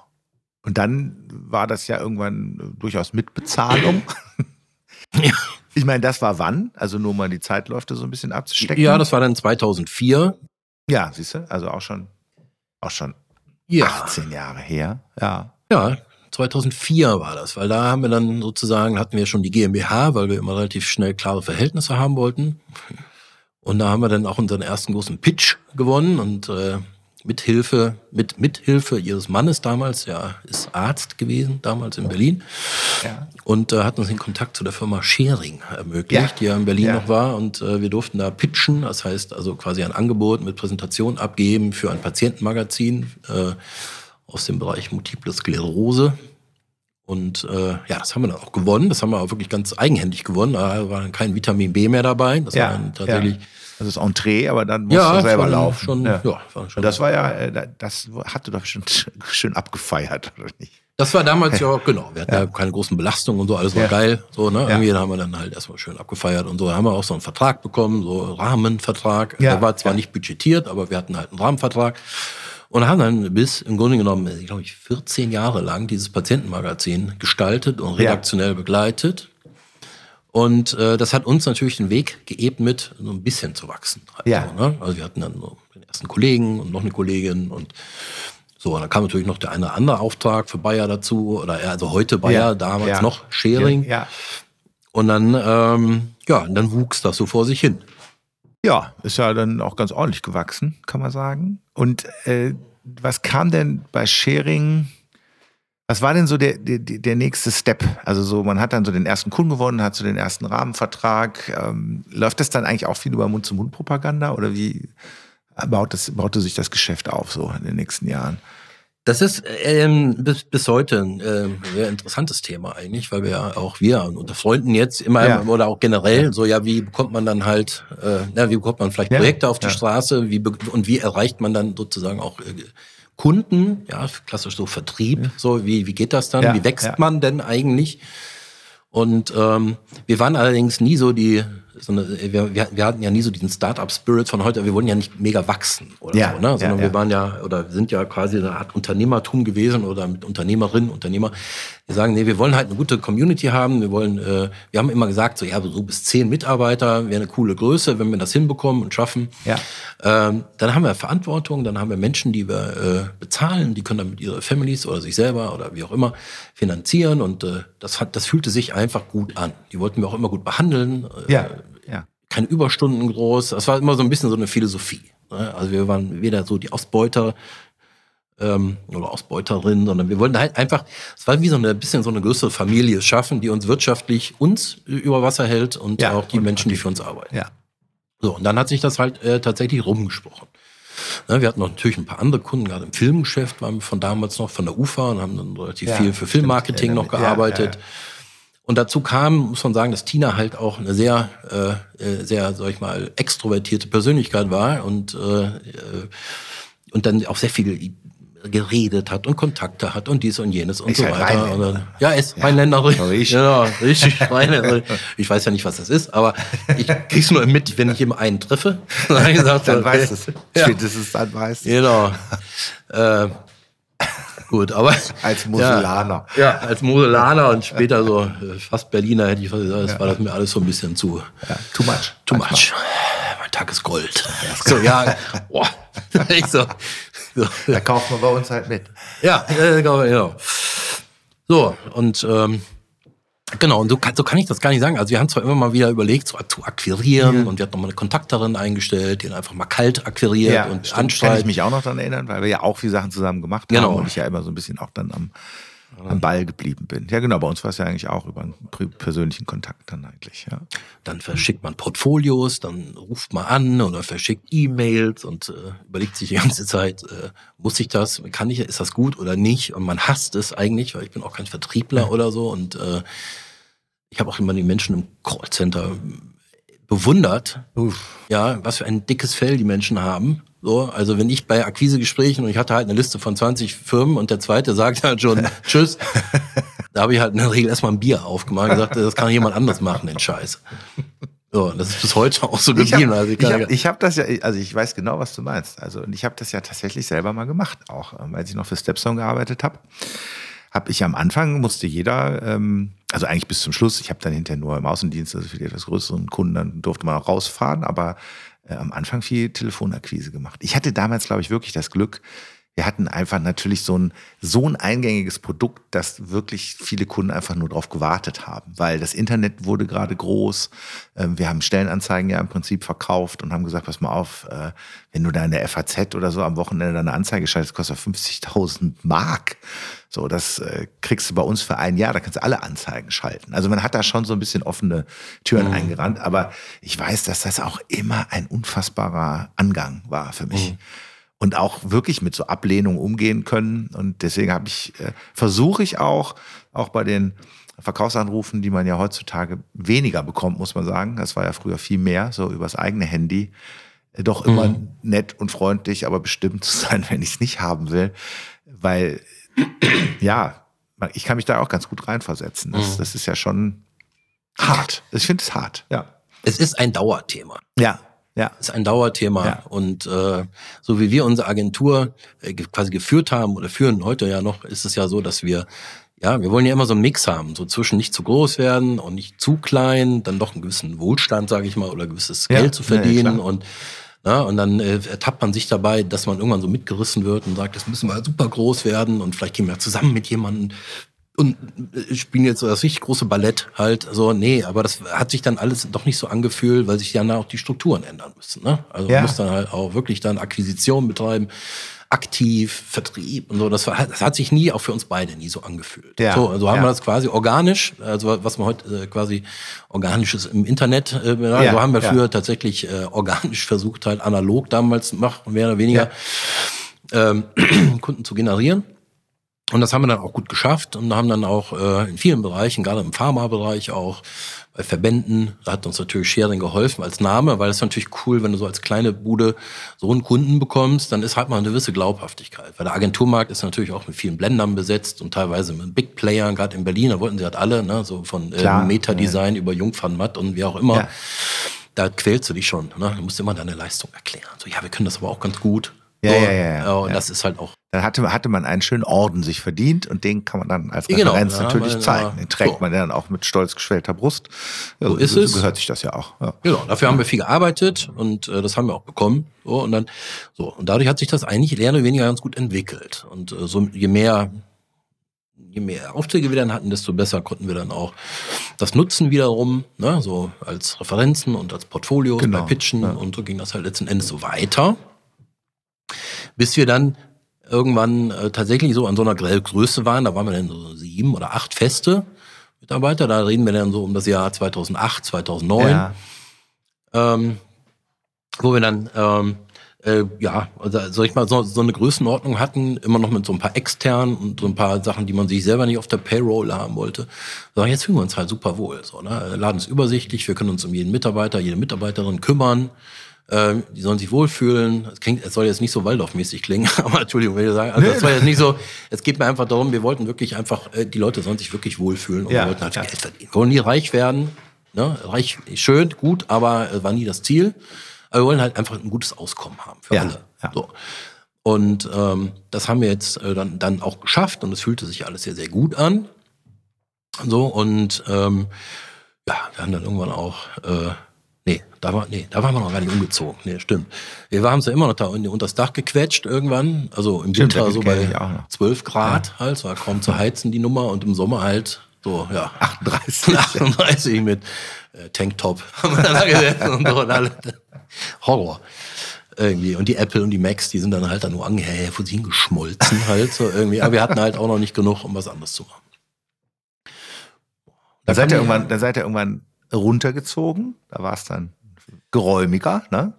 Und dann war das ja irgendwann durchaus mit Bezahlung. Ja. [laughs] [laughs] Ich meine, das war wann? Also nur mal die Zeitläufe so ein bisschen abzustecken. Ja, das war dann 2004. Ja, siehst du, also auch schon, auch schon Ja. 18 Jahre her. Ja. Ja, 2004 war das, weil da haben wir dann sozusagen, hatten wir schon die GmbH, weil wir immer relativ schnell klare Verhältnisse haben wollten. Und da haben wir dann auch unseren ersten großen Pitch gewonnen und äh, mit Hilfe, mit Mithilfe ihres Mannes damals, der ist Arzt gewesen, damals in Berlin. ja. Und äh, hat uns den Kontakt zu der Firma Schering ermöglicht, Ja. die ja in Berlin Ja. noch war. Und äh, wir durften da pitchen, das heißt also quasi ein Angebot mit Präsentation abgeben für ein Patientenmagazin äh, aus dem Bereich Multiple Sklerose. Und äh, ja, das haben wir dann auch gewonnen. Das haben wir auch wirklich ganz eigenhändig gewonnen. Da war dann kein Vitamin B mehr dabei. Das Ja, war dann tatsächlich. ja. Das Entree, aber dann musst Ja, du selber schon, laufen. Schon, ja. ja. schon das war ja, äh, das hatte doch schon [laughs] schön abgefeiert, oder nicht? Das war damals ja, [laughs] genau. Wir hatten ja, keine großen Belastungen und so, alles war Ja. geil. So, ne? Ja. Irgendwie haben wir dann halt erstmal schön abgefeiert und so. Da haben wir auch so einen Vertrag bekommen, so Rahmenvertrag. Ja. Der war zwar Ja. nicht budgetiert, aber wir hatten halt einen Rahmenvertrag. Und haben dann bis im Grunde genommen, ich glaube ich, 14 Jahre lang dieses Patientenmagazin gestaltet und Ja. redaktionell begleitet. Und äh, das hat uns natürlich den Weg geebnet, so ein bisschen zu wachsen. Halt Ja. So, ne? Also wir hatten dann so den ersten Kollegen und noch eine Kollegin und so, und dann kam natürlich noch der eine oder andere Auftrag für Bayer dazu, oder ja, also heute Bayer, Ja, damals ja. noch Sharing. Ja, Und dann, ähm, ja, und dann wuchs das so vor sich hin. ja, ist ja dann auch ganz ordentlich gewachsen, kann man sagen. Und äh, was kam denn bei Sharing? Was war denn so der, der, der nächste Step? Also so, man hat dann so den ersten Kunden gewonnen, hat so den ersten Rahmenvertrag. Ähm, läuft das dann eigentlich auch viel über Mund-zu-Mund-Propaganda oder wie baut das, baute sich das Geschäft auf so in den nächsten Jahren? Das ist ähm, bis, bis heute ein ähm, sehr interessantes Thema eigentlich, weil wir ja auch wir unter Freunden jetzt immer Ja. oder auch generell so ja, wie bekommt man dann halt, äh, na, wie bekommt man vielleicht Ja. Projekte auf die Ja. Straße, wie und wie erreicht man dann sozusagen auch äh, Kunden, ja, klassisch so Vertrieb, so wie wie geht das dann, Ja, wie wächst ja. man denn eigentlich? Und ähm, wir waren allerdings nie so die, so eine, wir, wir, hatten ja nie so diesen Startup-Spirit von heute, wir wollen ja nicht mega wachsen oder Ja, so, ne? ja, sondern ja. wir waren ja oder sind ja quasi eine Art Unternehmertum gewesen oder mit Unternehmerinnen, Unternehmer. Wir sagen, nee, wir wollen halt eine gute Community haben. Wir wollen, äh, wir haben immer gesagt, so ja, so bis zehn Mitarbeiter wäre eine coole Größe, wenn wir das hinbekommen und schaffen. Ja. Ähm, dann haben wir Verantwortung, dann haben wir Menschen, die wir äh, bezahlen, die können dann mit ihre Families oder sich selber oder wie auch immer finanzieren und äh, das hat, das fühlte sich einfach gut an. Die wollten wir auch immer gut behandeln. Äh, Ja, ja. keine Überstunden groß. Das war immer so ein bisschen so eine Philosophie. ne? Also wir waren weder so die Ausbeuter ähm, oder Ausbeuterin, sondern wir wollten halt einfach, es war wie so eine bisschen so eine größere Familie schaffen, die uns wirtschaftlich uns über Wasser hält und Ja, auch die und- Menschen, die für uns arbeiten. Ja. So, und dann hat sich das halt äh, tatsächlich rumgesprochen. Ne, wir hatten noch natürlich ein paar andere Kunden, gerade im Filmgeschäft waren wir von damals noch von der UFA und haben dann relativ Ja, viel für Filmmarketing stimmt. noch gearbeitet. ja. Und dazu kam, muss man sagen, dass Tina halt auch eine sehr, äh, äh, sehr, sag ich mal, extrovertierte Persönlichkeit war und, äh, äh, und dann auch sehr viel geredet hat und Kontakte hat und dies und jenes und Ist so halt weiter. Dann, ja, ist Rheinländer. richtig. Genau, richtig [laughs] Rheinländer. Ich weiß ja nicht, was das ist, aber ich krieg's nur mit, wenn ich immer einen treffe. [laughs] Dann, gesagt, Dann du es. Ja. Spätestens dann weißt du es. Genau. äh, gut, aber. [laughs] Als Moselaner. Ja, ja, als Moselaner und später so äh, fast Berliner hätte ich fast gesagt, das war das mir alles so ein bisschen zu. Ja, too much. Too Manchmal. much. Mein Tag ist Gold. So, ja, boah. Ich so. [laughs] Da kauft man bei uns halt mit. Ja, äh, genau, genau. So, und ähm, genau, und so kann, so kann ich das gar nicht sagen. Also wir haben zwar immer mal wieder überlegt, so zu akquirieren und wir hatten nochmal eine Kontakterin eingestellt, die dann einfach mal kalt akquiriert und stimmt. Kann ich anschreibt. mich auch noch daran erinnern, weil wir ja auch viele Sachen zusammen gemacht Genau. haben und ich ja immer so ein bisschen auch dann am, am Ball geblieben bin. Ja, genau, bei uns war es ja eigentlich auch über einen persönlichen Kontakt dann eigentlich, ja. Dann verschickt man Portfolios, dann ruft man an oder verschickt E-Mails und äh, überlegt sich die ganze Zeit, äh, muss ich das, kann ich, ist das gut oder nicht? Und man hasst es eigentlich, weil ich bin auch kein Vertriebler oder so und äh, ich habe auch immer die Menschen im Callcenter bewundert, ja, was für ein dickes Fell die Menschen haben. So, also wenn ich bei Akquisegesprächen und ich hatte halt eine Liste von 20 Firmen und der zweite sagt halt schon [laughs] Tschüss, da habe ich halt in der Regel erstmal ein Bier aufgemacht und gesagt, das kann jemand anders machen, den Scheiß. So, das ist bis heute auch so Ich geblieben. habe also ich ich hab, ich hab das ja, also ich weiß genau, was du meinst. Also und ich habe das ja tatsächlich selber mal gemacht, auch ähm, als ich noch für Stepstone gearbeitet habe. habe ich am Anfang, musste jeder, ähm, also eigentlich bis zum Schluss, ich habe dann hinterher nur im Außendienst, also für die etwas größeren Kunden, dann durfte man auch rausfahren, aber äh, am Anfang viel Telefonakquise gemacht. Ich hatte damals, glaube ich, wirklich das Glück, wir hatten einfach natürlich so ein, so ein eingängiges Produkt, dass wirklich viele Kunden einfach nur darauf gewartet haben, weil das Internet wurde gerade groß. Ähm, wir haben Stellenanzeigen ja im Prinzip verkauft und haben gesagt, pass mal auf, äh, wenn du da in der FAZ oder so am Wochenende deine Anzeige schaltest, kostet 50.000 Mark. So, das äh, kriegst du bei uns für ein Jahr, da kannst du alle Anzeigen schalten. Also man hat da schon so ein bisschen offene Türen mhm. eingerannt, aber ich weiß, dass das auch immer ein unfassbarer Angang war für mich. Mhm und auch wirklich mit so Ablehnung umgehen können. Und deswegen habe ich, äh, versuche ich auch, auch bei den Verkaufsanrufen, die man ja heutzutage weniger bekommt, muss man sagen. Das war ja früher viel mehr, so übers eigene Handy. Äh, doch immer mhm. nett und freundlich, aber bestimmt zu sein, [laughs] wenn ich es nicht haben will. Weil, [clears throat] ja, ich kann mich da auch ganz gut reinversetzen. Das, mhm. das ist ja schon hart. Ich finde es hart, ja. Es ist ein Dauerthema. Ja, ja. Das ist ein Dauerthema. Ja. Und äh, so wie wir unsere Agentur äh, quasi geführt haben oder führen heute ja noch, ist es ja so, dass wir ja, wir wollen ja immer so einen Mix haben, so zwischen nicht zu groß werden und nicht zu klein, dann doch einen gewissen Wohlstand, sage ich mal, oder gewisses ja, Geld zu verdienen ja, und ja, und dann äh, ertappt man sich dabei, dass man irgendwann so mitgerissen wird und sagt, das müssen wir super groß werden und vielleicht gehen wir zusammen mit jemandem und äh, spielen jetzt so das richtig große Ballett halt so nee aber das hat sich dann alles doch nicht so angefühlt weil sich dann auch die Strukturen ändern müssen ne also ja. man muss dann halt auch wirklich dann Akquisition betreiben aktiv Vertrieb und so das, war, das hat sich nie auch für uns beide nie so angefühlt ja. so also haben ja. wir das quasi organisch also was man heute äh, quasi organisches im Internet äh, ja. so haben wir früher tatsächlich äh, organisch versucht halt analog damals machen mehr oder weniger ähm, [clears throat] Kunden zu generieren und das haben wir dann auch gut geschafft und haben dann auch äh, in vielen Bereichen, gerade im Pharma-Bereich auch, bei Verbänden, da hat uns natürlich Sharing geholfen als Name, weil es natürlich cool, wenn du so als kleine Bude so einen Kunden bekommst, dann ist halt mal eine gewisse Glaubhaftigkeit. Weil der Agenturmarkt ist natürlich auch mit vielen Blendern besetzt und teilweise mit Big Playern, gerade in Berlin, da wollten sie halt alle, ne, so von äh, Meta-Design ja. über Jungfernmatt und wie auch immer. Ja. Da quälst du dich schon. Ne? Du musst immer deine Leistung erklären. So, ja, wir können das aber auch ganz gut. Ja, so, ja, ja, ja. Und das ist halt auch. Dann hatte, hatte man einen schönen Orden sich verdient und den kann man dann als genau, Referenz genau, natürlich zeigen. Den trägt so. man dann auch mit stolz geschwellter Brust. Ja, so, ist so, es. Gehört sich das ja auch. Ja. Genau, dafür haben wir viel gearbeitet und äh, das haben wir auch bekommen. So, und dann, so, und dadurch hat sich das eigentlich mehr oder weniger ganz gut entwickelt. Und äh, so je mehr je mehr Aufträge wir dann hatten, desto besser konnten wir dann auch das nutzen wiederum, ne, so als Referenzen und als Portfolios genau, bei Pitchen ja. und so ging das halt letzten Endes so weiter. Bis wir dann irgendwann äh, tatsächlich so an so einer Größe waren, da waren wir dann so sieben oder acht feste Mitarbeiter, da reden wir dann so um das Jahr 2008, 2009, ja. ähm, wo wir dann ähm, äh, ja, also soll ich mal so, so eine Größenordnung hatten, immer noch mit so ein paar externen und so ein paar Sachen, die man sich selber nicht auf der Payroll haben wollte. So, jetzt fühlen wir uns halt super wohl. So, ne? Laden ist übersichtlich, wir können uns um jeden Mitarbeiter, jede Mitarbeiterin kümmern. Ähm, die sollen sich wohlfühlen. Es, klingt, es soll jetzt nicht so Waldorfmäßig klingen, [laughs] aber Entschuldigung, wenn ich sagen. Also, das war jetzt nicht so. Es geht mir einfach darum, wir wollten wirklich einfach, äh, die Leute sollen sich wirklich wohlfühlen und ja, wir wollten halt ja. Geld verdienen. Wir wollen nie reich werden. Ne? Reich, schön, gut, aber äh, war nie das Ziel. Aber wir wollen halt einfach ein gutes Auskommen haben für ja, alle. So. Und ähm, das haben wir jetzt äh, dann, dann auch geschafft und es fühlte sich alles sehr, sehr gut an. So, und ähm, ja, wir haben dann irgendwann auch äh, Nee, da war, nee, da waren wir noch gar nicht umgezogen. Nee, stimmt. Wir haben es ja immer noch da unter das Dach gequetscht irgendwann. Also im stimmt, Winter so bei 12 Grad ja. halt, es war kaum zu heizen die Nummer und im Sommer halt so, ja. 38. 38 [laughs] mit äh, Tanktop [laughs] haben wir da gesessen und so und alle. Horror. Irgendwie. Und die Apple und die Macs, die sind dann halt dann nur sie hingeschmolzen halt so irgendwie. Aber wir hatten halt auch noch nicht genug, um was anderes zu machen. Dann seid ihr irgendwann, dann seid ihr irgendwann runtergezogen. Da war es dann geräumiger, ne?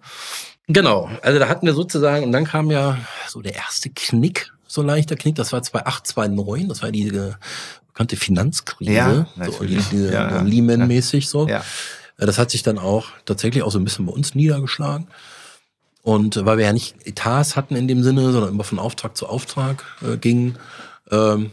Genau. Also da hatten wir sozusagen, und dann kam ja so der erste Knick, so leichter Knick, das war 2008, 2009, das war diese bekannte Finanzkrise, ja, so, diese ja, Lehman-mäßig so. Ja. Äh, das hat sich dann auch tatsächlich auch so ein bisschen bei uns niedergeschlagen. Und weil wir ja nicht Etats hatten in dem Sinne, sondern immer von Auftrag zu Auftrag äh, gingen, ähm,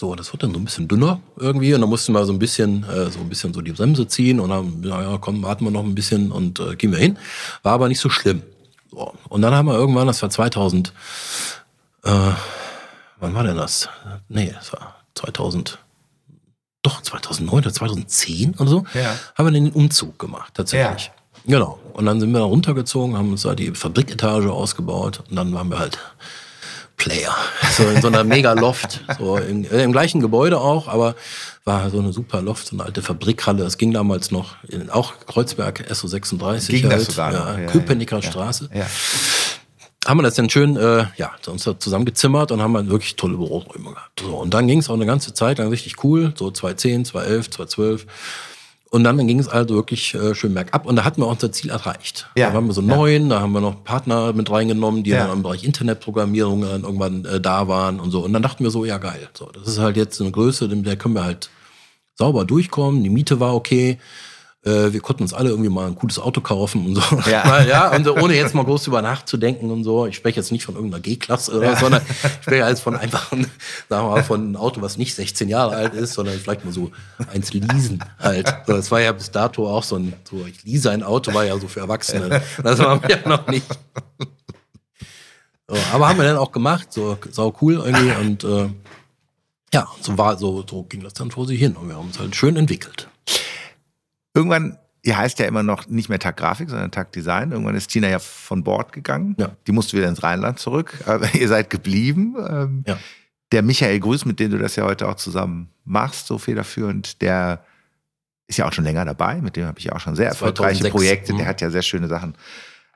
so, das wird dann so ein bisschen dünner irgendwie und dann mussten wir so ein bisschen, äh, so ein bisschen so die Bremse ziehen und dann, ja, komm, warten wir noch ein bisschen und äh, gehen wir hin. War aber nicht so schlimm. So. Und dann haben wir irgendwann, das war 2000, äh, wann war denn das? Nee, das war 2000, doch 2009 oder 2010 oder so, Ja. haben wir den Umzug gemacht, tatsächlich. Genau. Und dann sind wir da runtergezogen, haben uns da die Fabriketage ausgebaut und dann waren wir halt Player. So in so einer Mega-Loft, so im, äh, im gleichen Gebäude auch, aber war so eine super Loft, so eine alte Fabrikhalle. Das ging damals noch, in, auch Kreuzberg SO36. Ging das halt, sogar ja, Köpenicker ja. Straße haben wir das dann schön, äh, ja, uns zusammengezimmert und haben halt wirklich tolle Büroräume gehabt. So, und dann ging es auch eine ganze Zeit lang richtig cool, so 2010, 2011, 2012. Und dann, dann ging es also wirklich äh, schön bergab und da hatten wir auch unser Ziel erreicht. Ja. Da waren wir so Ja. neun, da haben wir noch Partner mit reingenommen, die Ja. dann im Bereich Internetprogrammierung dann irgendwann äh, da waren und so. Und dann dachten wir so, ja geil, so, das ist halt jetzt eine Größe, mit der können wir halt sauber durchkommen. Die Miete war okay. Äh, wir konnten uns alle irgendwie mal ein gutes Auto kaufen und so. Ja. [laughs] Ja, und so, ohne jetzt mal groß drüber nachzudenken und so. Ich spreche jetzt nicht von irgendeiner G-Klasse oder so, sondern ich spreche jetzt von einfach, sagen wir mal, von einem Auto, was nicht 16 Jahre alt ist, sondern vielleicht mal so eins leasen halt. So, das war ja bis dato auch so ein, so ich lease ein Auto, war ja so für Erwachsene. Das wir ja noch nicht. So, aber haben wir dann auch gemacht, so sau cool irgendwie und äh, ja, so war so, so ging das dann vor sich hin und wir haben uns halt schön entwickelt. Irgendwann, ihr heißt ja immer noch nicht mehr Tag Grafik, sondern Tag Design. Irgendwann ist Tina ja von Bord gegangen. Ja. Die musste wieder ins Rheinland zurück. Aber [laughs] ihr seid geblieben. Ähm, Ja. Der Michael Grüß, mit dem du das ja heute auch zusammen machst, so federführend, der ist ja auch schon länger dabei. Mit dem habe ich auch schon sehr erfolgreiche 2006, Projekte. mhm. Der hat ja sehr schöne Sachen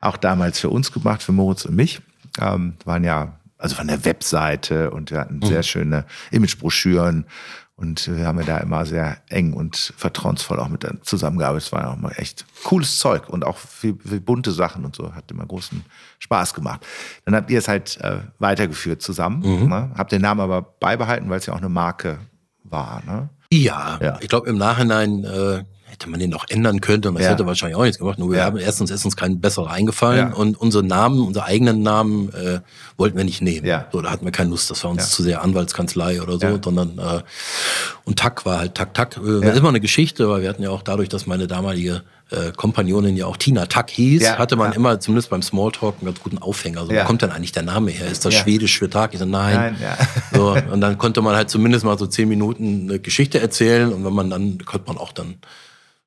auch damals für uns gemacht, für Moritz und mich. Ähm, waren ja, also von der Webseite und wir hatten Mhm. sehr schöne Imagebroschüren und wir haben ja da immer sehr eng und vertrauensvoll auch mit zusammengearbeitet. Es war ja auch mal echt cooles Zeug und auch viel, viel bunte Sachen und so. Hat immer großen Spaß gemacht. Dann habt ihr es halt äh, weitergeführt zusammen. Mhm. Ne? Habt den Namen aber beibehalten, weil es ja auch eine Marke war. Ne? Ja, Ja. ich glaube im Nachhinein äh, hätte man den noch ändern können und das Ja. hätte wahrscheinlich auch nichts gemacht. Nur wir Ja. haben erstens ist uns kein besserer eingefallen Ja. und unsere Namen, unsere eigenen Namen äh, wollten wir nicht nehmen. Ja. So, da hatten wir keine Lust, das war uns zu sehr Anwaltskanzlei oder so, sondern äh, und Tack war halt Tack Tack. Äh, ist immer eine Geschichte, weil wir hatten ja auch dadurch, dass meine damalige äh, Kompagnonin ja auch Tina Tack hieß, Ja. hatte man Ja. immer zumindest beim Smalltalk einen ganz guten Aufhänger. So, Ja. Wo kommt denn eigentlich der Name her? Ist das. Schwedisch für Tag? Ich so, nein. Nein. So, [laughs] und dann konnte man halt zumindest mal so zehn Minuten eine Geschichte erzählen und wenn man dann, konnte man auch dann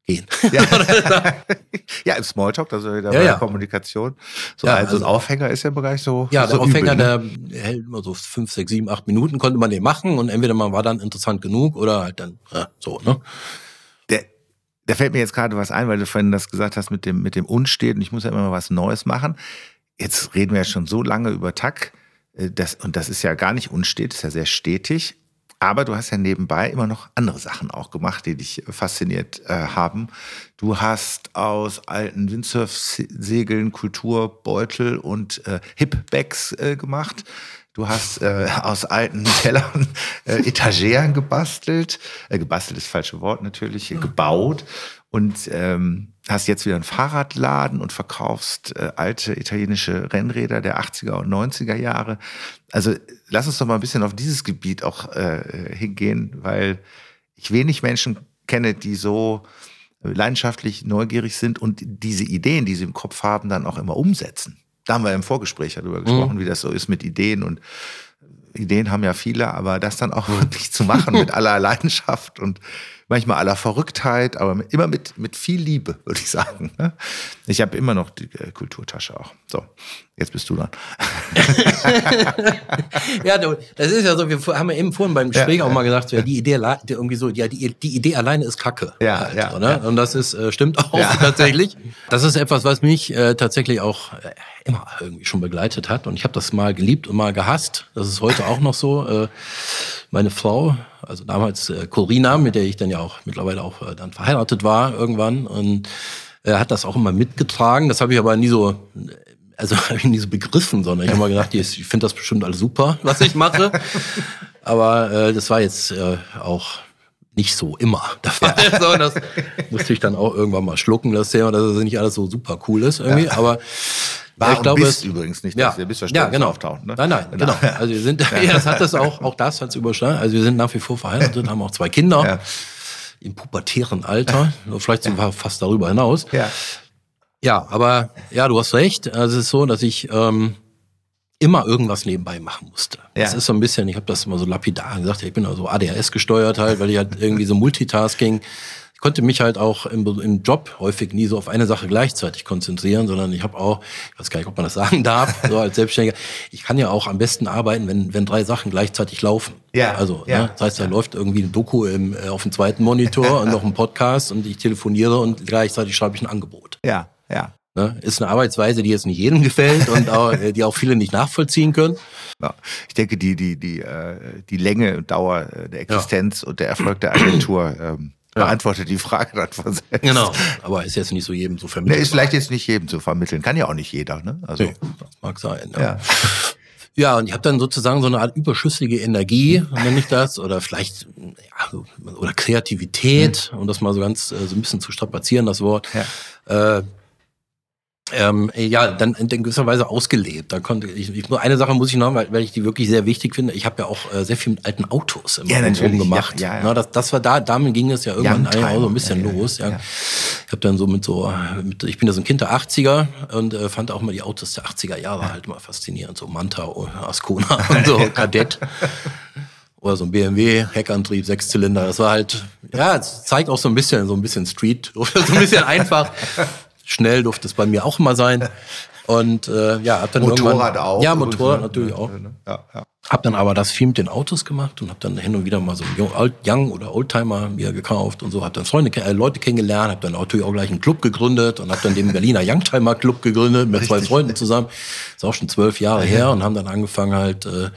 gehen. [laughs] Ja, [laughs] ja im Smalltalk, also Ja, bei ja. der Kommunikation. So, Ja, also, also- ein Aufhänger ist ja im Bereich so. Ja, so der Aufhänger, übel, ne? der hält immer so fünf, sechs, sieben, acht Minuten, konnte man den machen und entweder man war dann interessant genug oder halt dann, ja, so, ne? Der, da fällt mir jetzt gerade was ein, weil du vorhin das gesagt hast mit dem, mit dem Unsteten. Ich muss ja immer mal was Neues machen. Jetzt reden wir ja schon so lange über Tack. äh, Das, und das ist ja gar nicht unstet, ist ja sehr stetig. Aber du hast ja nebenbei immer noch andere Sachen auch gemacht, die dich fasziniert äh, haben. Du hast aus alten Windsurf-Segeln Kulturbeutel und äh, Hip-Bags äh, gemacht. Du hast äh, aus alten [laughs] Tellern äh, Etageren gebastelt. Äh, gebastelt ist das falsche Wort natürlich, gebaut. Und ähm, hast jetzt wieder einen Fahrradladen und verkaufst äh, alte italienische Rennräder der 80er und 90er Jahre. Also lass uns doch mal ein bisschen auf dieses Gebiet auch äh, hingehen, weil ich wenig Menschen kenne, die so leidenschaftlich neugierig sind und diese Ideen, die sie im Kopf haben, dann auch immer umsetzen. Da haben wir im Vorgespräch darüber gesprochen, wie das so ist mit Ideen und Ideen haben ja viele, aber das dann auch [laughs] wirklich zu machen [laughs] mit aller Leidenschaft und manchmal aller Verrücktheit, aber immer mit, mit viel Liebe, [laughs] würde ich sagen. ne? Ich habe immer noch die äh, Kulturtasche auch. So, jetzt bist du dran. [laughs] Ja, das ist ja so, wir haben ja eben vorhin beim Gespräch Ja, auch mal gesagt, ja, die Idee irgendwie so, ja, die, die Idee alleine ist Kacke. Ja, halt, ja, so, ne? ja. Und das ist, äh, stimmt auch Ja. [laughs] tatsächlich. Das ist etwas, was mich äh, tatsächlich auch äh, immer irgendwie schon begleitet hat. Und ich habe das mal geliebt und mal gehasst. Das ist heute auch noch so. Äh, meine Frau, also damals äh, Corina, mit der ich dann ja auch mittlerweile auch äh, dann verheiratet war irgendwann und äh, hat das auch immer mitgetragen. Das habe ich aber nie so also [laughs] habe ich nie so begriffen, sondern ich habe mal gedacht, ich finde das bestimmt alles super, was ich mache. [laughs] Aber äh, das war jetzt äh, auch nicht so immer der Fall. So, das [laughs] musste ich dann auch irgendwann mal schlucken, das Thema, dass es nicht alles so super cool ist irgendwie. Aber War ich glaube, bist es, übrigens nicht, ja, dass ihr bis ja, genau. auftaucht. Ne? Nein, nein, genau. Also wir sind, [laughs] [laughs] ja, das hat das auch, auch das hat's überstanden. Also wir sind nach wie vor verheiratet, haben auch zwei Kinder Ja. im pubertären Alter, vielleicht sogar fast darüber hinaus. Ja. Ja, aber ja, du hast recht. Also es ist so, dass ich ähm, immer irgendwas nebenbei machen musste. Ja. Das ist so ein bisschen, ich habe das immer so lapidar gesagt, ich bin also ADHS gesteuert halt, weil ich halt irgendwie so Multitasking, ich konnte mich halt auch im, im Job häufig nie so auf eine Sache gleichzeitig konzentrieren, sondern ich habe auch, ich weiß gar nicht, ob man das sagen darf, so als Selbstständiger, ich kann ja auch am besten arbeiten, wenn, wenn drei Sachen gleichzeitig laufen. Ja, Also, ja, ne? das heißt, da läuft irgendwie ein Doku im, äh, auf dem zweiten Monitor [laughs] und noch ein Podcast und ich telefoniere und gleichzeitig schreibe ich ein Angebot. Ja, ja. Ne? Ist eine Arbeitsweise, die jetzt nicht jedem gefällt und [laughs] auch, äh, die auch viele nicht nachvollziehen können. Ja, ich denke, die, die, die, äh, die Länge und Dauer äh, der Existenz und der Erfolg der Agentur ähm, Ja. Beantwortet die Frage dann von selbst. Genau. Aber ist jetzt nicht so jedem so Ne, vermittelt. ist vielleicht jetzt nicht jedem zu vermitteln. Kann ja auch nicht jeder, ne? Also, Nee, das mag sein. Ja, ja. [laughs] ja und ich habe dann sozusagen so eine Art überschüssige Energie, nenne ich das, oder vielleicht ja, oder Kreativität, um das mal so ganz äh, so ein bisschen zu strapazieren, das Wort. Äh, ähm, ja, dann in gewisser Weise ausgelebt. Da konnte ich, ich nur eine Sache muss ich noch, weil, weil ich die wirklich sehr wichtig finde. Ich habe ja auch äh, sehr viel mit alten Autos immer Ja, natürlich. rumgemacht. Ja, ja, ja. Na, das, das war da, damit ging es ja irgendwann auch so ein bisschen Ja, los. Ja. Ich habe dann so mit so, mit, ich bin ja so ein Kind der 80er und äh, fand auch mal die Autos der 80er Jahre halt mal faszinierend. So Manta, Ascona [laughs] und so [laughs] Kadett. Oder so ein BMW, Heckantrieb, Sechszylinder. Das war halt, ja, es zeigt auch so ein bisschen, so ein bisschen Street, [laughs] so ein bisschen einfach. Schnell durfte es bei mir auch mal sein. [laughs] Und äh, ja, hab dann Motorrad auch. Ja, Motorrad Ne? natürlich auch. Ja, ja. Hab dann aber das viel mit den Autos gemacht und hab dann hin und wieder mal so einen Young, oder Oldtimer mir gekauft und so. Hab dann Freunde, äh, Leute kennengelernt, hab dann natürlich auch gleich einen Club gegründet und hab dann den Berliner Youngtimer Club gegründet mit zwei Richtig. Freunden zusammen. Ist auch schon zwölf Jahre her und haben dann angefangen halt, äh,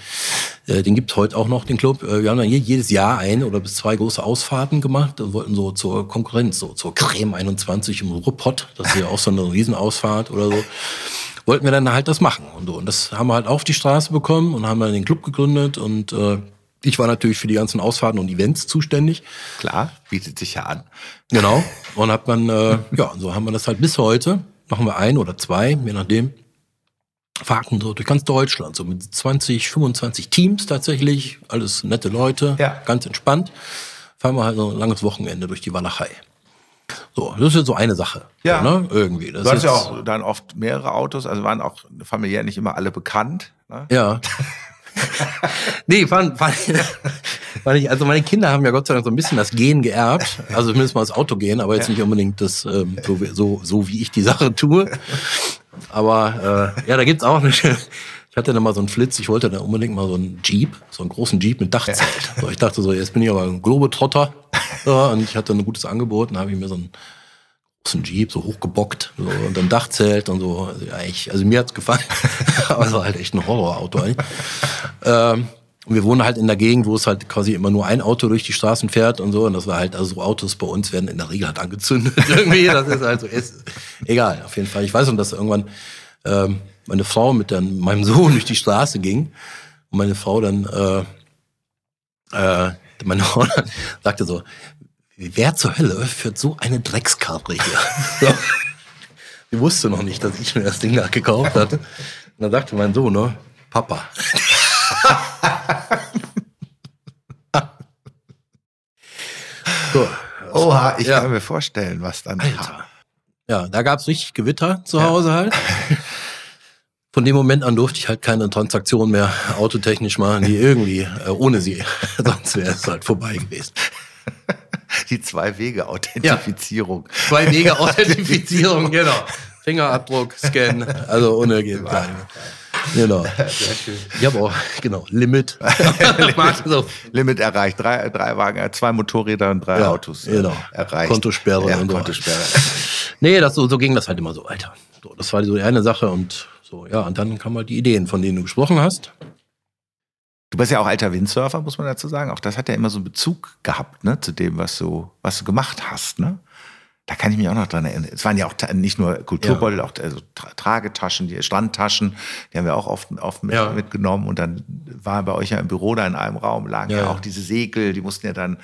äh, den gibt's heute auch noch, den Club. Äh, wir haben dann je- jedes Jahr ein oder bis zwei große Ausfahrten gemacht und wollten so zur Konkurrenz, so zur Creme 21 im Ruhrpott. Das ist ja auch so eine Riesenausfahrt oder so wollten wir dann halt das machen und so. Und das haben wir halt auf die Straße bekommen und haben dann den Club gegründet und äh, ich war natürlich für die ganzen Ausfahrten und Events zuständig. Klar, bietet sich ja an. Genau. Und hat man, äh, ja, so haben wir das halt bis heute. Machen wir ein oder zwei, je nachdem. Fahrten so durch ganz Deutschland, so mit 20, 25 Teams tatsächlich, alles nette Leute, Ja. ganz entspannt. Fahren wir halt so ein langes Wochenende durch die Walachei. So, das ist jetzt so eine Sache. Ja. Ne? Irgendwie. Das Du hattest ja auch dann oft mehrere Autos, also waren auch familiär nicht immer alle bekannt. Ne? Ja. [laughs] nee, fand, fand, fand ich, also meine Kinder haben ja Gott sei Dank so ein bisschen das Gen geerbt. Also zumindest mal das Auto gehen, aber jetzt nicht unbedingt das, ähm, so, wie- so, so wie ich die Sache tue. Aber äh, ja, da gibt's auch eine. Ich hatte dann mal so einen Flitz, ich wollte dann unbedingt mal so einen Jeep, so einen großen Jeep mit Dachzelt. So, ich dachte so, jetzt bin ich aber ein Globetrotter. Ja, und ich hatte ein gutes Angebot, dann habe ich mir so einen großen Jeep so hochgebockt so, und dann Dachzelt und so. Also, ja, ich, also mir hat's gefallen, [laughs] aber es war halt echt ein Horrorauto eigentlich. Ähm, und wir wohnen halt in der Gegend, wo es halt quasi immer nur ein Auto durch die Straßen fährt und so. Und das war halt, also so Autos bei uns werden in der Regel halt angezündet [laughs] irgendwie. Das ist halt so, ist, egal, auf jeden Fall. Ich weiß noch, dass irgendwann ähm, meine Frau mit dann, meinem Sohn [laughs] durch die Straße ging und meine Frau dann, äh, äh, meine Frau dann sagte so, wer zur Hölle führt so eine Dreckskarre hier? [laughs] So. Sie wusste noch nicht, dass ich mir das Ding da gekauft hatte. Und dann sagte mein Sohn, ne, Papa. [laughs] so, Oha, ich Ja. kann mir vorstellen, was dann Alter. Ja, da gab's richtig Gewitter zu Hause halt. Von dem Moment an durfte ich halt keine Transaktion mehr autotechnisch machen, die irgendwie äh, ohne sie. [laughs] Sonst wäre es halt vorbei gewesen. Die Zwei-Wege-Authentifizierung. Zwei Wege [laughs] Authentifizierung, genau. Fingerabdruck, Scan, also ohne [laughs] geht gar nicht mehr. Genau. Ich habe auch, genau, Limit. so, Limit erreicht. Drei, drei Wagen, äh, zwei Motorräder und drei Ja, Autos äh, genau. erreicht. Kontosperre ja, und so. Kontosperre. nee, das, so, so ging das halt immer so, Alter. So, das war so die eine Sache und so, ja, und dann kamen halt die Ideen, von denen du gesprochen hast. Du bist ja auch alter Windsurfer, muss man dazu sagen. Auch das hat ja immer so einen Bezug gehabt, ne, zu dem, was du, was du gemacht hast, ne? Da kann ich mich auch noch dran erinnern. Es waren ja auch nicht nur Kulturbeutel, auch also Tra Tragetaschen, die Strandtaschen, die haben wir auch oft, oft mit, Ja. mitgenommen. Und dann war bei euch ja im Büro da in einem Raum, lagen ja, Ja, ja. auch diese Segel, die mussten ja dann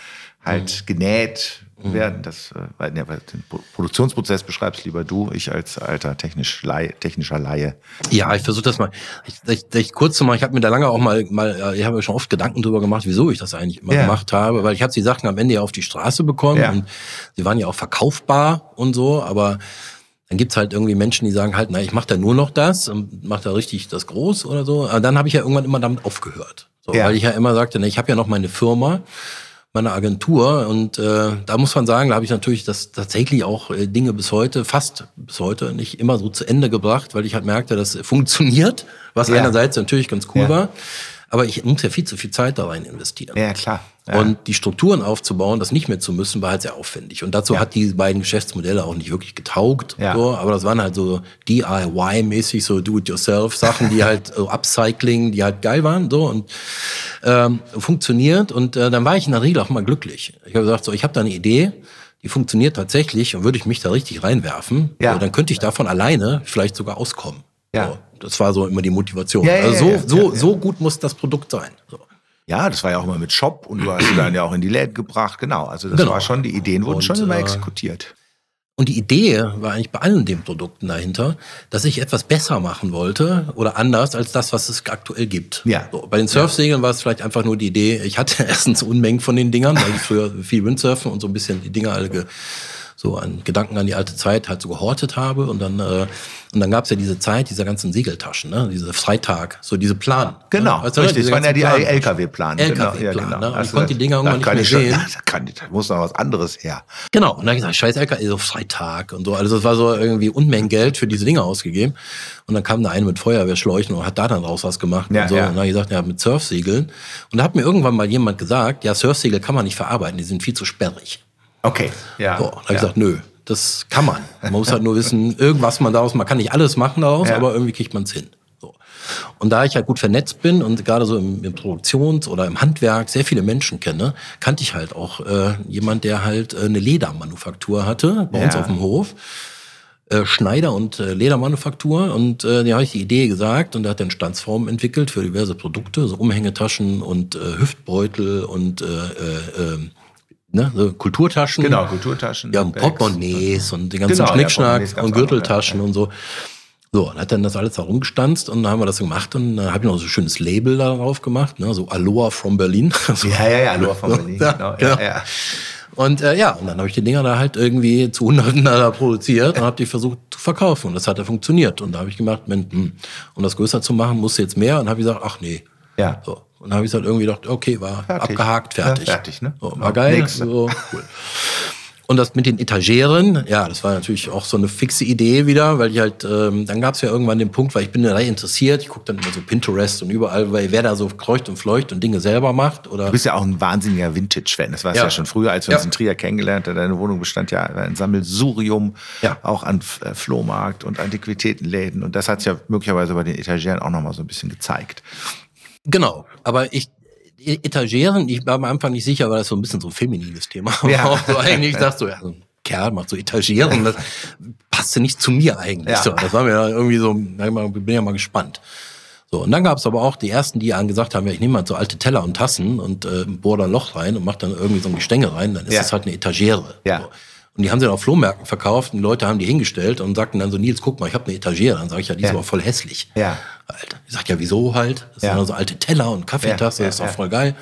halt genäht werden. Das, äh, den Pro- Produktionsprozess beschreibst lieber du, ich als alter technisch Laie, technischer Laie. Ja, ich versuche das mal. Ich, ich, ich kurz mal, ich habe mir da lange auch mal, mal äh, ich habe mir schon oft Gedanken drüber gemacht, wieso ich das eigentlich immer Ja. gemacht habe, weil ich habe die Sachen am Ende ja auf die Straße bekommen Ja. und sie waren ja auch verkaufbar und so, aber dann gibt's halt irgendwie Menschen, die sagen halt, na, ich mache da nur noch das und mache da richtig das groß oder so. Aber dann habe ich ja irgendwann immer damit aufgehört. So, ja. Weil ich ja immer sagte, na, ich habe ja noch meine Firma, meine Agentur und äh, da muss man sagen, da habe ich natürlich das tatsächlich auch äh, Dinge bis heute, fast bis heute, nicht immer so zu Ende gebracht, weil ich halt merkte, das [laughs] funktioniert, was ja. einerseits natürlich ganz cool ja. war. Aber ich muss ja viel zu viel Zeit da rein investieren. Ja, klar. Ja. Und die Strukturen aufzubauen, das nicht mehr zu müssen, war halt sehr aufwendig. Und dazu ja. hat die beiden Geschäftsmodelle auch nicht wirklich getaugt. Ja. So, aber das waren halt so DIY-mäßig, so Do-it-yourself-Sachen, die halt so Upcycling, die halt geil waren. So und ähm, funktioniert. Und äh, dann war ich in der Regel auch mal glücklich. Ich habe gesagt, so, ich habe da eine Idee, die funktioniert tatsächlich und würde ich mich da richtig reinwerfen, ja. so, dann könnte ich davon alleine vielleicht sogar auskommen. Ja. So, das war so immer die Motivation. Ja, also so, so, so gut muss das Produkt sein. So. Ja, das war ja auch immer mit Shop und du hast dann ja auch in die Läden gebracht. Genau, also das genau. war schon, die Ideen wurden und, schon immer äh, exekutiert. Und die Idee war eigentlich bei allen den Produkten dahinter, dass ich etwas besser machen wollte oder anders als das, was es aktuell gibt. Ja. So, bei den Surfsegeln ja. war es vielleicht einfach nur die Idee, ich hatte [laughs] erstens Unmengen von den Dingern, weil ich früher viel Windsurfen und so ein bisschen die Dinger alle ge so an Gedanken an die alte Zeit halt so gehortet habe. Und dann, äh, und dann gab's ja diese Zeit dieser ganzen Segeltaschen, ne? diese Freitag, so diese Plan. Ne? Genau, ne? weißt du, richtig. Das waren ja die LKW-Plan. LKW-Plan. Genau, ja, genau. Ne? Und also, ich konnte die Dinger irgendwann nicht mehr schon, sehen. Da, kann, da muss noch was anderes her. Genau. Und dann habe ich gesagt, scheiß LKW, so Freitag und so. Also das war so irgendwie Unmengen Geld für diese Dinger ausgegeben. Und dann kam da einer mit Feuerwehrschläuchen und hat da dann raus was gemacht. Ja, und so. Ja. Und dann habe ich gesagt, ja, mit Surfsegeln. Und da hat mir irgendwann mal jemand gesagt, ja, Surfsegel kann man nicht verarbeiten, die sind viel zu sperrig. Okay, ja. So, dann habe ich gesagt, nö, das kann man. Man muss halt nur wissen, [laughs] irgendwas man daraus, man kann nicht alles machen daraus, ja. aber irgendwie kriegt man es hin. So. Und da ich halt gut vernetzt bin und gerade so im, im, Produktions- oder im Handwerk sehr viele Menschen kenne, kannte ich halt auch äh, jemand, der halt äh, eine Ledermanufaktur hatte bei ja. uns auf dem Hof. Äh, Schneider und äh, Ledermanufaktur und äh, der habe ich die Idee gesagt und der hat dann Standsformen entwickelt für diverse Produkte, so Umhängetaschen und äh, Hüftbeutel und äh, äh, ähm, ne, so Kulturtaschen. Genau, Kulturtaschen. Ja, Portemonnaies und den ganzen genau, Schnickschnack ja, und Gürteltaschen auch, ja. und so. So, und hat dann das alles da rumgestanzt und dann haben wir das gemacht und dann habe ich noch so ein schönes Label darauf gemacht, ne, so Aloha from Berlin. [laughs] ja, ja, ja, Aloha from [laughs] Berlin. Ja, genau, ja, ja. Und äh, ja, und dann habe ich die Dinger da halt irgendwie zu Hunderten da produziert und habe die versucht zu verkaufen und das hat ja funktioniert. Und da habe ich gemacht, wenn, hm, um das größer zu machen, musst du jetzt mehr und habe gesagt, ach nee. Ja. So. Und dann habe ich halt irgendwie gedacht, okay, war fertig. abgehakt, fertig. Ja, fertig, ne? So, war geil. So, cool. Und das mit den Etageren, ja, das war natürlich auch so eine fixe Idee wieder, weil ich halt, ähm, dann gab es ja irgendwann den Punkt, weil ich bin da interessiert, ich gucke dann immer so Pinterest und überall, weil wer da so kreucht und fleucht und Dinge selber macht. Oder du bist ja auch ein wahnsinniger Vintage-Fan. Das war ja. ja schon früher, als wir ja. uns in Trier kennengelernt haben. Deine Wohnung bestand ja ein Sammelsurium, ja. auch an äh, Flohmarkt und Antiquitätenläden. Und das hat sich ja möglicherweise bei den Etageren auch nochmal so ein bisschen gezeigt. Genau, aber ich Etageren, ich war am Anfang nicht sicher, weil das so ein bisschen so ein feminines Thema ja. auch [laughs] so eigentlich sagst du, ja, so ein Kerl macht so Etageren, das passte nicht zu mir eigentlich. Ja. So, das war mir irgendwie so, ich bin ja mal gespannt. So, und dann gab es aber auch die ersten, die gesagt haben, ja, ich nehme mal so alte Teller und Tassen und äh, bohre da ein Loch rein und mache dann irgendwie so ein Gestänge rein, dann ist ja. das halt eine Etagere. Ja. So. Und die haben sie dann auf Flohmärkten verkauft und die Leute haben die hingestellt und sagten dann so, Nils, guck mal, ich habe eine Etagere. Dann sage ich, ja, die ist aber voll hässlich. Ja. Alter. Ich sag, ja, wieso halt? Das ja. sind so alte Teller und Kaffeetasse, ja, das ist doch voll geil.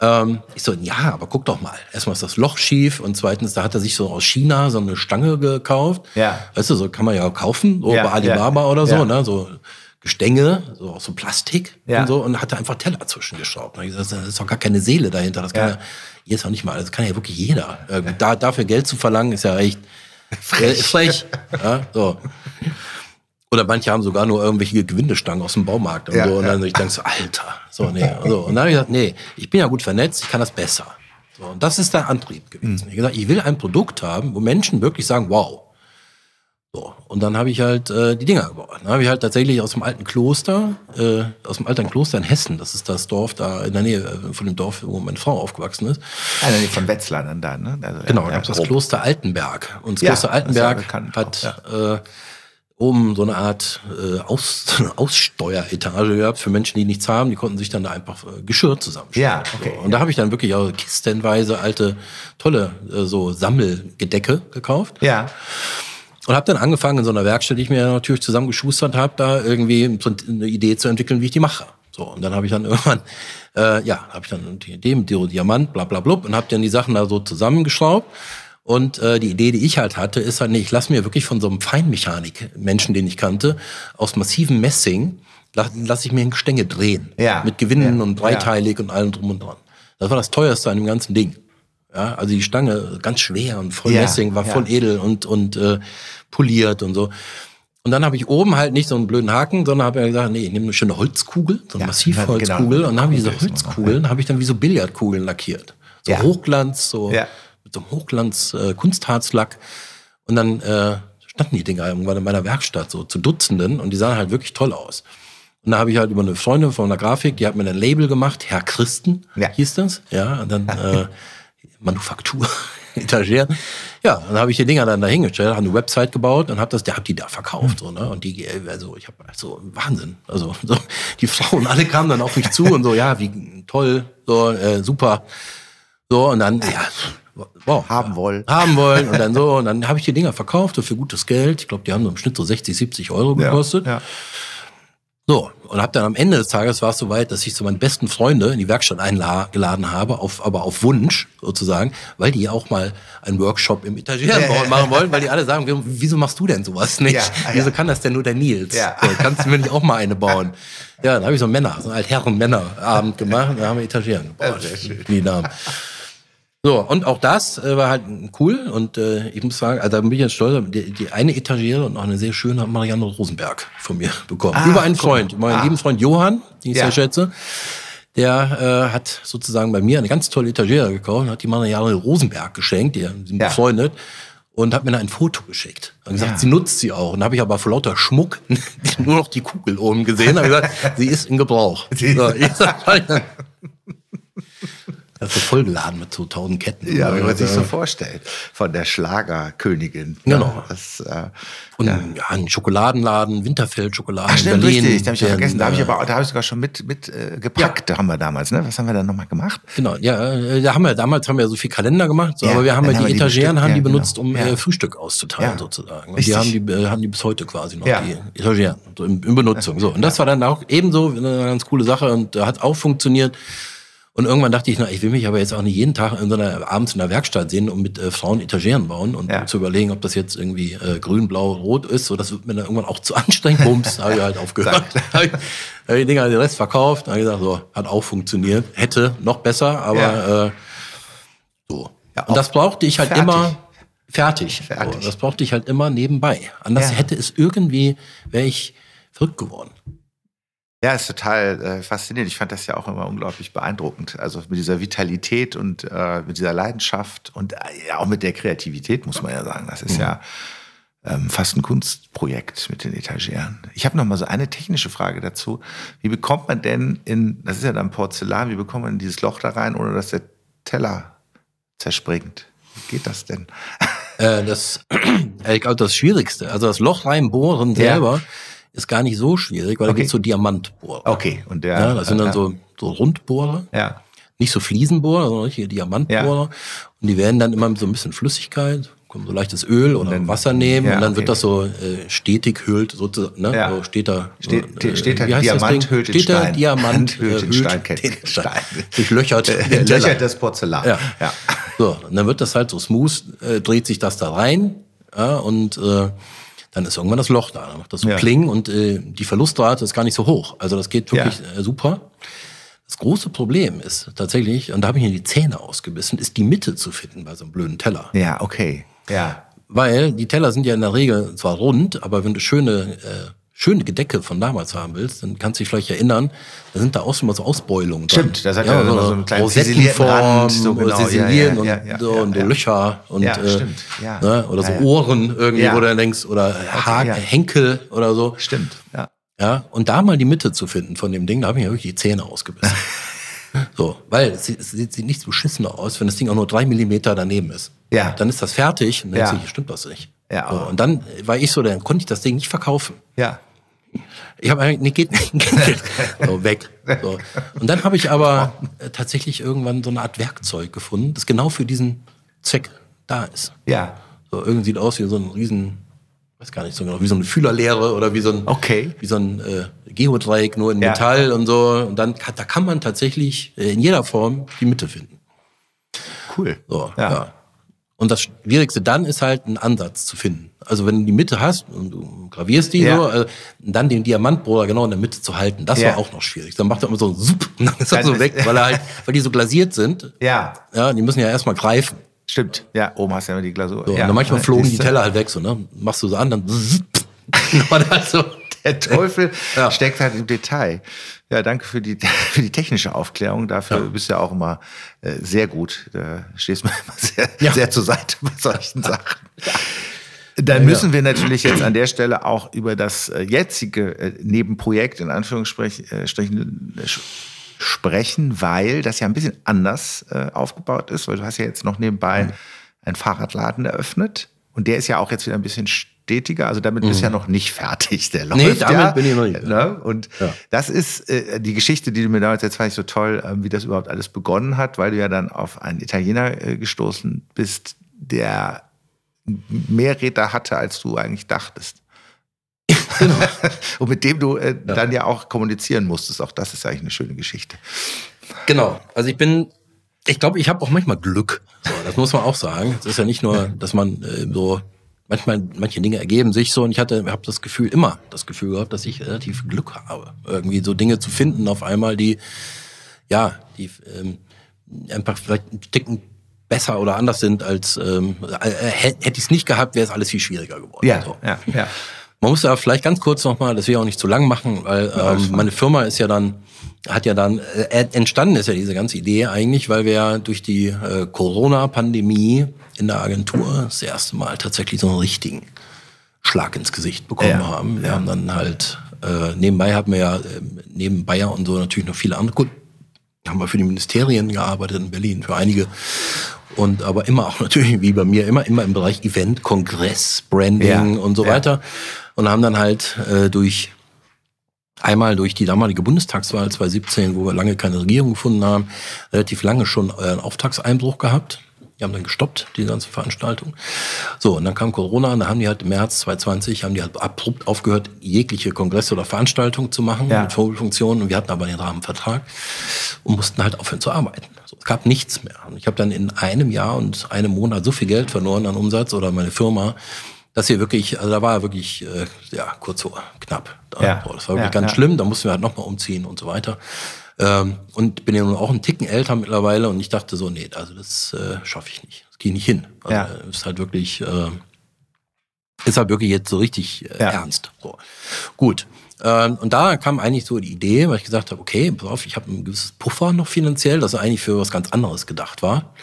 Ähm, ich so, ja, aber guck doch mal. Erstmal ist das Loch schief und zweitens, da hat er sich so aus China so eine Stange gekauft. Ja. Weißt du, so kann man ja kaufen, so bei Alibaba oder so, ne? So Gestänge, so aus so Plastik ja. und so, und hat da einfach Teller zwischengeschraubt. Und ich gesagt, das ist doch gar keine Seele dahinter. Das kann ja, jetzt auch nicht mal, das kann ja wirklich jeder. Äh, da, dafür Geld zu verlangen, ist ja echt [laughs] frech. Äh, frech. Ja, so. Oder manche haben sogar nur irgendwelche Gewindestangen aus dem Baumarkt und ja, so. Und dann ja. ich denke so, Alter. So, nee. So. Und dann habe ich gesagt, nee, ich bin ja gut vernetzt, ich kann das besser. So, und das ist der Antrieb gewesen. Mhm. Ich gesagt, ich will ein Produkt haben, wo Menschen wirklich sagen, wow, so, und dann habe ich halt äh, die Dinger gebaut. Dann habe ich halt tatsächlich aus dem alten Kloster, äh, aus dem alten Kloster in Hessen, das ist das Dorf da in der Nähe äh, von dem Dorf, wo meine Frau aufgewachsen ist. Ah, Nähe von Wetzlar dann da, ne? Also, genau, da ja, das Kloster Altenberg. Und das ja, Kloster Altenberg bekannt, hat ja. äh, oben so eine Art äh, Aus, [laughs] Aussteueretage gehabt für Menschen, die nichts haben. Die konnten sich dann da einfach äh, Geschirr zusammenstellen. Ja, okay. So. Und da habe ich dann wirklich auch kistenweise alte, tolle äh, so Sammelgedecke gekauft. Ja. Und habe dann angefangen in so einer Werkstatt, die ich mir natürlich zusammengeschustert habe, da irgendwie so eine Idee zu entwickeln, wie ich die mache. So, und dann habe ich dann [laughs] irgendwann, äh, ja, habe ich dann die Idee mit Diamant, bla bla blub, und habe dann die Sachen da so zusammengeschraubt. Und äh, die Idee, die ich halt hatte, ist halt, nee, ich lasse mir wirklich von so einem Feinmechanik-Menschen, den ich kannte, aus massivem Messing, lasse lass ich mir ein Gestänge drehen. Ja. Mit Gewinnen Ja. und dreiteilig und allem drum und dran. Das war das teuerste an dem ganzen Ding. Ja, also die Stange ganz schwer und voll Ja, Messing, war ja. voll edel und, und äh, poliert und so. Und dann habe ich oben halt nicht so einen blöden Haken, sondern habe ja gesagt, nee, ich nehme eine schöne Holzkugel, so eine Ja, Massivholzkugel. genau. Und dann habe ich diese Holzkugeln, habe ich dann wie so Billardkugeln lackiert. So Ja. Hochglanz, so mit so einem Hochglanz äh, Kunstharzlack. Und dann äh, standen die Dinger irgendwann in meiner Werkstatt so zu Dutzenden und die sahen halt wirklich toll aus. Und da habe ich halt über eine Freundin von der Grafik, die hat mir ein Label gemacht, Herr Christen Ja. hieß das. Ja, und dann [laughs] äh, Manufaktur, [laughs] Etagieren. Ja, dann habe ich die Dinger dann dahingestellt, habe eine Website gebaut und habe das, der hab die da verkauft so, ne? Und die, also ich habe so Wahnsinn, also so, die Frauen alle kamen dann auf mich zu und so, ja, wie toll, so äh, super, so und dann ja, wow, Haben wollen. haben wollen und dann so und dann habe ich die Dinger verkauft so für gutes Geld. Ich glaube, die haben so im Schnitt so 60, 70 Euro gekostet. Ja. So, und habe dann am Ende des Tages war es soweit, dass ich so meine besten Freunde in die Werkstatt eingeladen habe, auf, aber auf Wunsch sozusagen, weil die auch mal einen Workshop im Italienbau machen wollen, weil die alle sagen, wieso machst du denn sowas nicht? Ja, wieso ja. kann das denn nur der Nils? Ja. So, kannst du mir nicht auch mal eine bauen? Ja, dann habe ich so einen Männer, so einen Altherren-Männer-Abend gemacht, da haben wir Etagieren gebaut. schön. Die Namen. So, und auch das äh, war halt cool und äh, ich muss sagen, also da bin ich jetzt stolz, die, die eine Etagiere und auch eine sehr schöne hat Marianne Rosenberg von mir [laughs] bekommen. Ah, Über einen. Freund, meinen Ah. lieben Freund Johann, den ich Ja. sehr schätze. Der äh, hat sozusagen bei mir eine ganz tolle Etagiere gekauft und hat die Marianne Rosenberg geschenkt, die sind Ja. befreundet, und hat mir dann ein Foto geschickt. Und gesagt, Ja. sie nutzt sie auch. Und habe ich aber vor lauter Schmuck [laughs] nur noch die Kugel oben gesehen. Habe gesagt, sie ist in Gebrauch. So, ich sag, [laughs] das ist vollgeladen mit so tausend Ketten. Ja, wie man sich so Ja. vorstellt. Von der Schlagerkönigin. Genau. Das, äh, Und ja. ja. ein Schokoladenladen, Winterfeld-Schokolade Ach, stimmt, Berlin. richtig. Da habe ich ja vergessen. Da habe ich aber, da habe ich sogar schon mit, mit äh, gepackt. Da haben wir damals, ne? Was haben wir da nochmal gemacht? Genau, ja, äh, da haben wir, damals haben wir so viel Kalender gemacht, so, Ja, aber wir haben ja die die Etagieren bestimmt- haben die ja, benutzt, genau. um Ja. äh, Frühstück auszuteilen Ja. sozusagen. Und Richtig. die haben die, äh, haben die bis heute quasi noch, Ja. die Etagieren, so in, in Benutzung. So. Und das war dann auch ebenso eine ganz coole Sache und hat auch funktioniert. Und irgendwann dachte ich, na, ich will mich aber jetzt auch nicht jeden Tag in so einer, abends in der Werkstatt sehen und mit äh, Frauen Etagieren bauen und Ja. zu überlegen, ob das jetzt irgendwie äh, grün, blau, rot ist. So, das wird mir dann irgendwann auch zu anstrengend. Bums, habe ich halt aufgehört. [laughs] habe ich, hab ich die Dinger den Rest verkauft. habe gesagt, so, hat auch funktioniert. Hätte noch besser, aber Ja. äh, so. Ja, und das brauchte ich halt fertig. immer fertig. Fertig. So, das brauchte ich halt immer nebenbei. Anders hätte es irgendwie, wäre ich verrückt geworden. Ja, ist total äh, faszinierend. Ich fand das ja auch immer unglaublich beeindruckend. Also mit dieser Vitalität und äh, mit dieser Leidenschaft und äh, ja auch mit der Kreativität, muss man ja sagen. Das ist ja ähm, fast ein Kunstprojekt mit den Etagieren. Ich habe noch mal so eine technische Frage dazu. Wie bekommt man denn in, das ist ja dann Porzellan, wie bekommt man in dieses Loch da rein, ohne dass der Teller zerspringt? Wie geht das denn? Äh, das, [clears throat] ich glaube, das Schwierigste, also das Loch reinbohren Ja. Ist gar nicht so schwierig, weil da Okay. gibt's so Diamantbohrer. Okay, und der. Ja, das sind dann äh, so, so Rundbohrer, Ja, nicht so Fliesenbohrer, sondern richtige Diamantbohrer. Und die werden dann immer mit so ein bisschen Flüssigkeit, kommt so leichtes Öl oder dann- Wasser nehmen ja, und dann okay. wird das so äh, stetig hüllt, sozusagen, ne? Ja. So steht da. Steht- äh, steht da das Diamant hüllt steht Stein. Diamant [laughs] Hüllt [laughs] äh, Stein, den Stein. Durchlöchert. den Äh, Teller. löchertes Porzellan. Ja. ja. So, und dann wird das halt so smooth, äh, dreht sich das da rein ja, und äh, dann ist irgendwann das Loch da. Dann macht das so Ja. Kling und äh, die Verlustrate ist gar nicht so hoch. Also das geht wirklich äh, super. Das große Problem ist tatsächlich, und da habe ich mir die Zähne ausgebissen, ist die Mitte zu finden bei so einem blöden Teller. Ja, okay. Ja. Weil die Teller sind ja in der Regel zwar rund, aber wenn du schöne, äh, schöne Gedecke von damals haben willst, dann kannst du dich vielleicht erinnern, da sind da auch schon mal so Ausbeulungen dran. Stimmt, das hat ja immer so einen kleinen Rand, so genau, Ziselieren ja, ja, und, ja, so, ja, und so ja. Löcher und Ja, äh, stimmt, ja. Ne, oder so Ja, ja. Ohren irgendwie, Ja. wo du dann denkst, oder ha ja. Henkel oder so. Stimmt. Ja. Ja, und da mal die Mitte zu finden von dem Ding, da habe ich mir wirklich die Zähne ausgebissen. [laughs] so, weil es sieht, es sieht nichts beschissener aus, wenn das Ding auch nur drei Millimeter daneben ist. Ja. Dann ist das fertig und dann Ja. denkst du, hier stimmt was nicht. Ja. So, und dann war ich so, dann konnte ich das Ding nicht verkaufen. Ja. Ich habe eigentlich, nee, [laughs] geht nicht. so, weg. So. Und dann habe ich aber äh, tatsächlich irgendwann so eine Art Werkzeug gefunden, das genau für diesen Zweck da ist. Ja. So, irgendwie sieht aus wie so ein riesen, weiß gar nicht so genau, wie so eine Fühlerlehre oder wie so ein, Okay. wie so ein äh, Geodreieck nur in Ja. Metall und so. Und dann da kann man tatsächlich äh, in jeder Form die Mitte finden. Cool. So, Ja. ja. Und das Schwierigste dann ist halt, einen Ansatz zu finden. Also wenn du die Mitte hast und du gravierst die Ja. so, äh, dann den Diamantbohrer genau in der Mitte zu halten, das Ja. war auch noch schwierig. Dann macht er immer so ein Sup und dann ist er so weg, [laughs] weil er halt, weil die so glasiert sind. Ja, Ja, die müssen ja erstmal greifen. stimmt. Ja, oben hast du ja immer die Glasur. So, ja. und dann manchmal flogen die? Teller halt weg, so, ne? Machst du so an, dann [laughs] und halt so. Der [laughs] Teufel Ja. steckt halt im Detail. Ja, danke für die, [laughs] für die technische Aufklärung. Dafür Ja. bist du ja auch immer äh, sehr gut. Da stehst du mir [laughs] immer sehr, Ja. sehr zur Seite bei solchen Sachen. Dann müssen wir natürlich jetzt an der Stelle auch über das äh, jetzige äh, Nebenprojekt in Anführungsstrichen äh, äh, sprechen, weil das ja ein bisschen anders äh, aufgebaut ist, weil du hast ja jetzt noch nebenbei einen Fahrradladen eröffnet und der ist ja auch jetzt wieder ein bisschen stetiger, also damit bist du ja noch nicht fertig, der läuft Nee, damit ja, bin ich noch nicht. Ne? Und Ja. das ist äh, die Geschichte, die du mir damals jetzt fand ich so toll, ähm, wie das überhaupt alles begonnen hat, weil du ja dann auf einen Italiener äh, gestoßen bist, der mehr Räder hatte, als du eigentlich dachtest. [laughs] Genau. [laughs] Und mit dem du äh, dann ja auch kommunizieren musstest. Auch das ist eigentlich eine schöne Geschichte. Genau. Also ich bin, ich glaube, ich habe auch manchmal Glück. So, das muss man auch sagen. Es ist ja nicht nur, dass man äh, so manchmal manche Dinge ergeben sich so und ich hatte habe das Gefühl immer das Gefühl gehabt, dass ich relativ Glück habe, irgendwie so Dinge zu finden auf einmal, die ja, die ähm, einfach vielleicht ein Ticken besser oder anders sind als ähm, äh, hätte ich es nicht gehabt, wäre es alles viel schwieriger geworden. So. ja, ja. Man muss da vielleicht ganz kurz nochmal, das will ich auch nicht zu lang machen, weil ähm, meine Firma ist ja dann, hat ja dann, äh, entstanden ist ja diese ganze Idee eigentlich, weil wir ja durch die äh, Corona-Pandemie in der Agentur das erste Mal tatsächlich so einen richtigen Schlag ins Gesicht bekommen Ja, haben. Wir ja. haben dann halt, äh, nebenbei hatten wir ja, äh, neben Bayer und so natürlich noch viele andere Kunden. Haben wir für die Ministerien gearbeitet in Berlin, für einige. Und aber immer auch [laughs] natürlich, wie bei mir, immer, immer im Bereich Event, Kongress, Branding Ja, und so weiter. Und haben dann halt äh, durch einmal durch die damalige Bundestagswahl 2017, wo wir lange keine Regierung gefunden haben, relativ lange schon äh, einen Auftragseinbruch gehabt. Die haben dann gestoppt, die ganze Veranstaltung. So, und dann kam Corona und da haben die halt im März 2020, haben die halt abrupt aufgehört, jegliche Kongresse oder Veranstaltungen zu machen Ja. mit Vorbildfunktionen. Und wir hatten aber den Rahmenvertrag und mussten halt aufhören zu arbeiten. So, es gab nichts mehr. Und ich habe dann in einem Jahr und einem Monat so viel Geld verloren an Umsatz oder meine Firma, dass wir wirklich, also da war wirklich, äh, ja, kurz vor, knapp. Da, Ja. boah, das war wirklich Ja, ganz ja. schlimm. Da mussten wir halt nochmal umziehen und so weiter. Ähm, und bin ja nun auch einen Ticken älter mittlerweile und ich dachte so, nee, also das äh, schaffe ich nicht. Das gehe nicht hin. Also, Ja. äh, ist halt wirklich, äh, ist halt wirklich jetzt so richtig äh, Ja. ernst. So. Gut. Ähm, und da kam eigentlich so die Idee, weil ich gesagt habe, okay, pass auf, ich habe ein gewisses Puffer noch finanziell, das eigentlich für was ganz anderes gedacht war.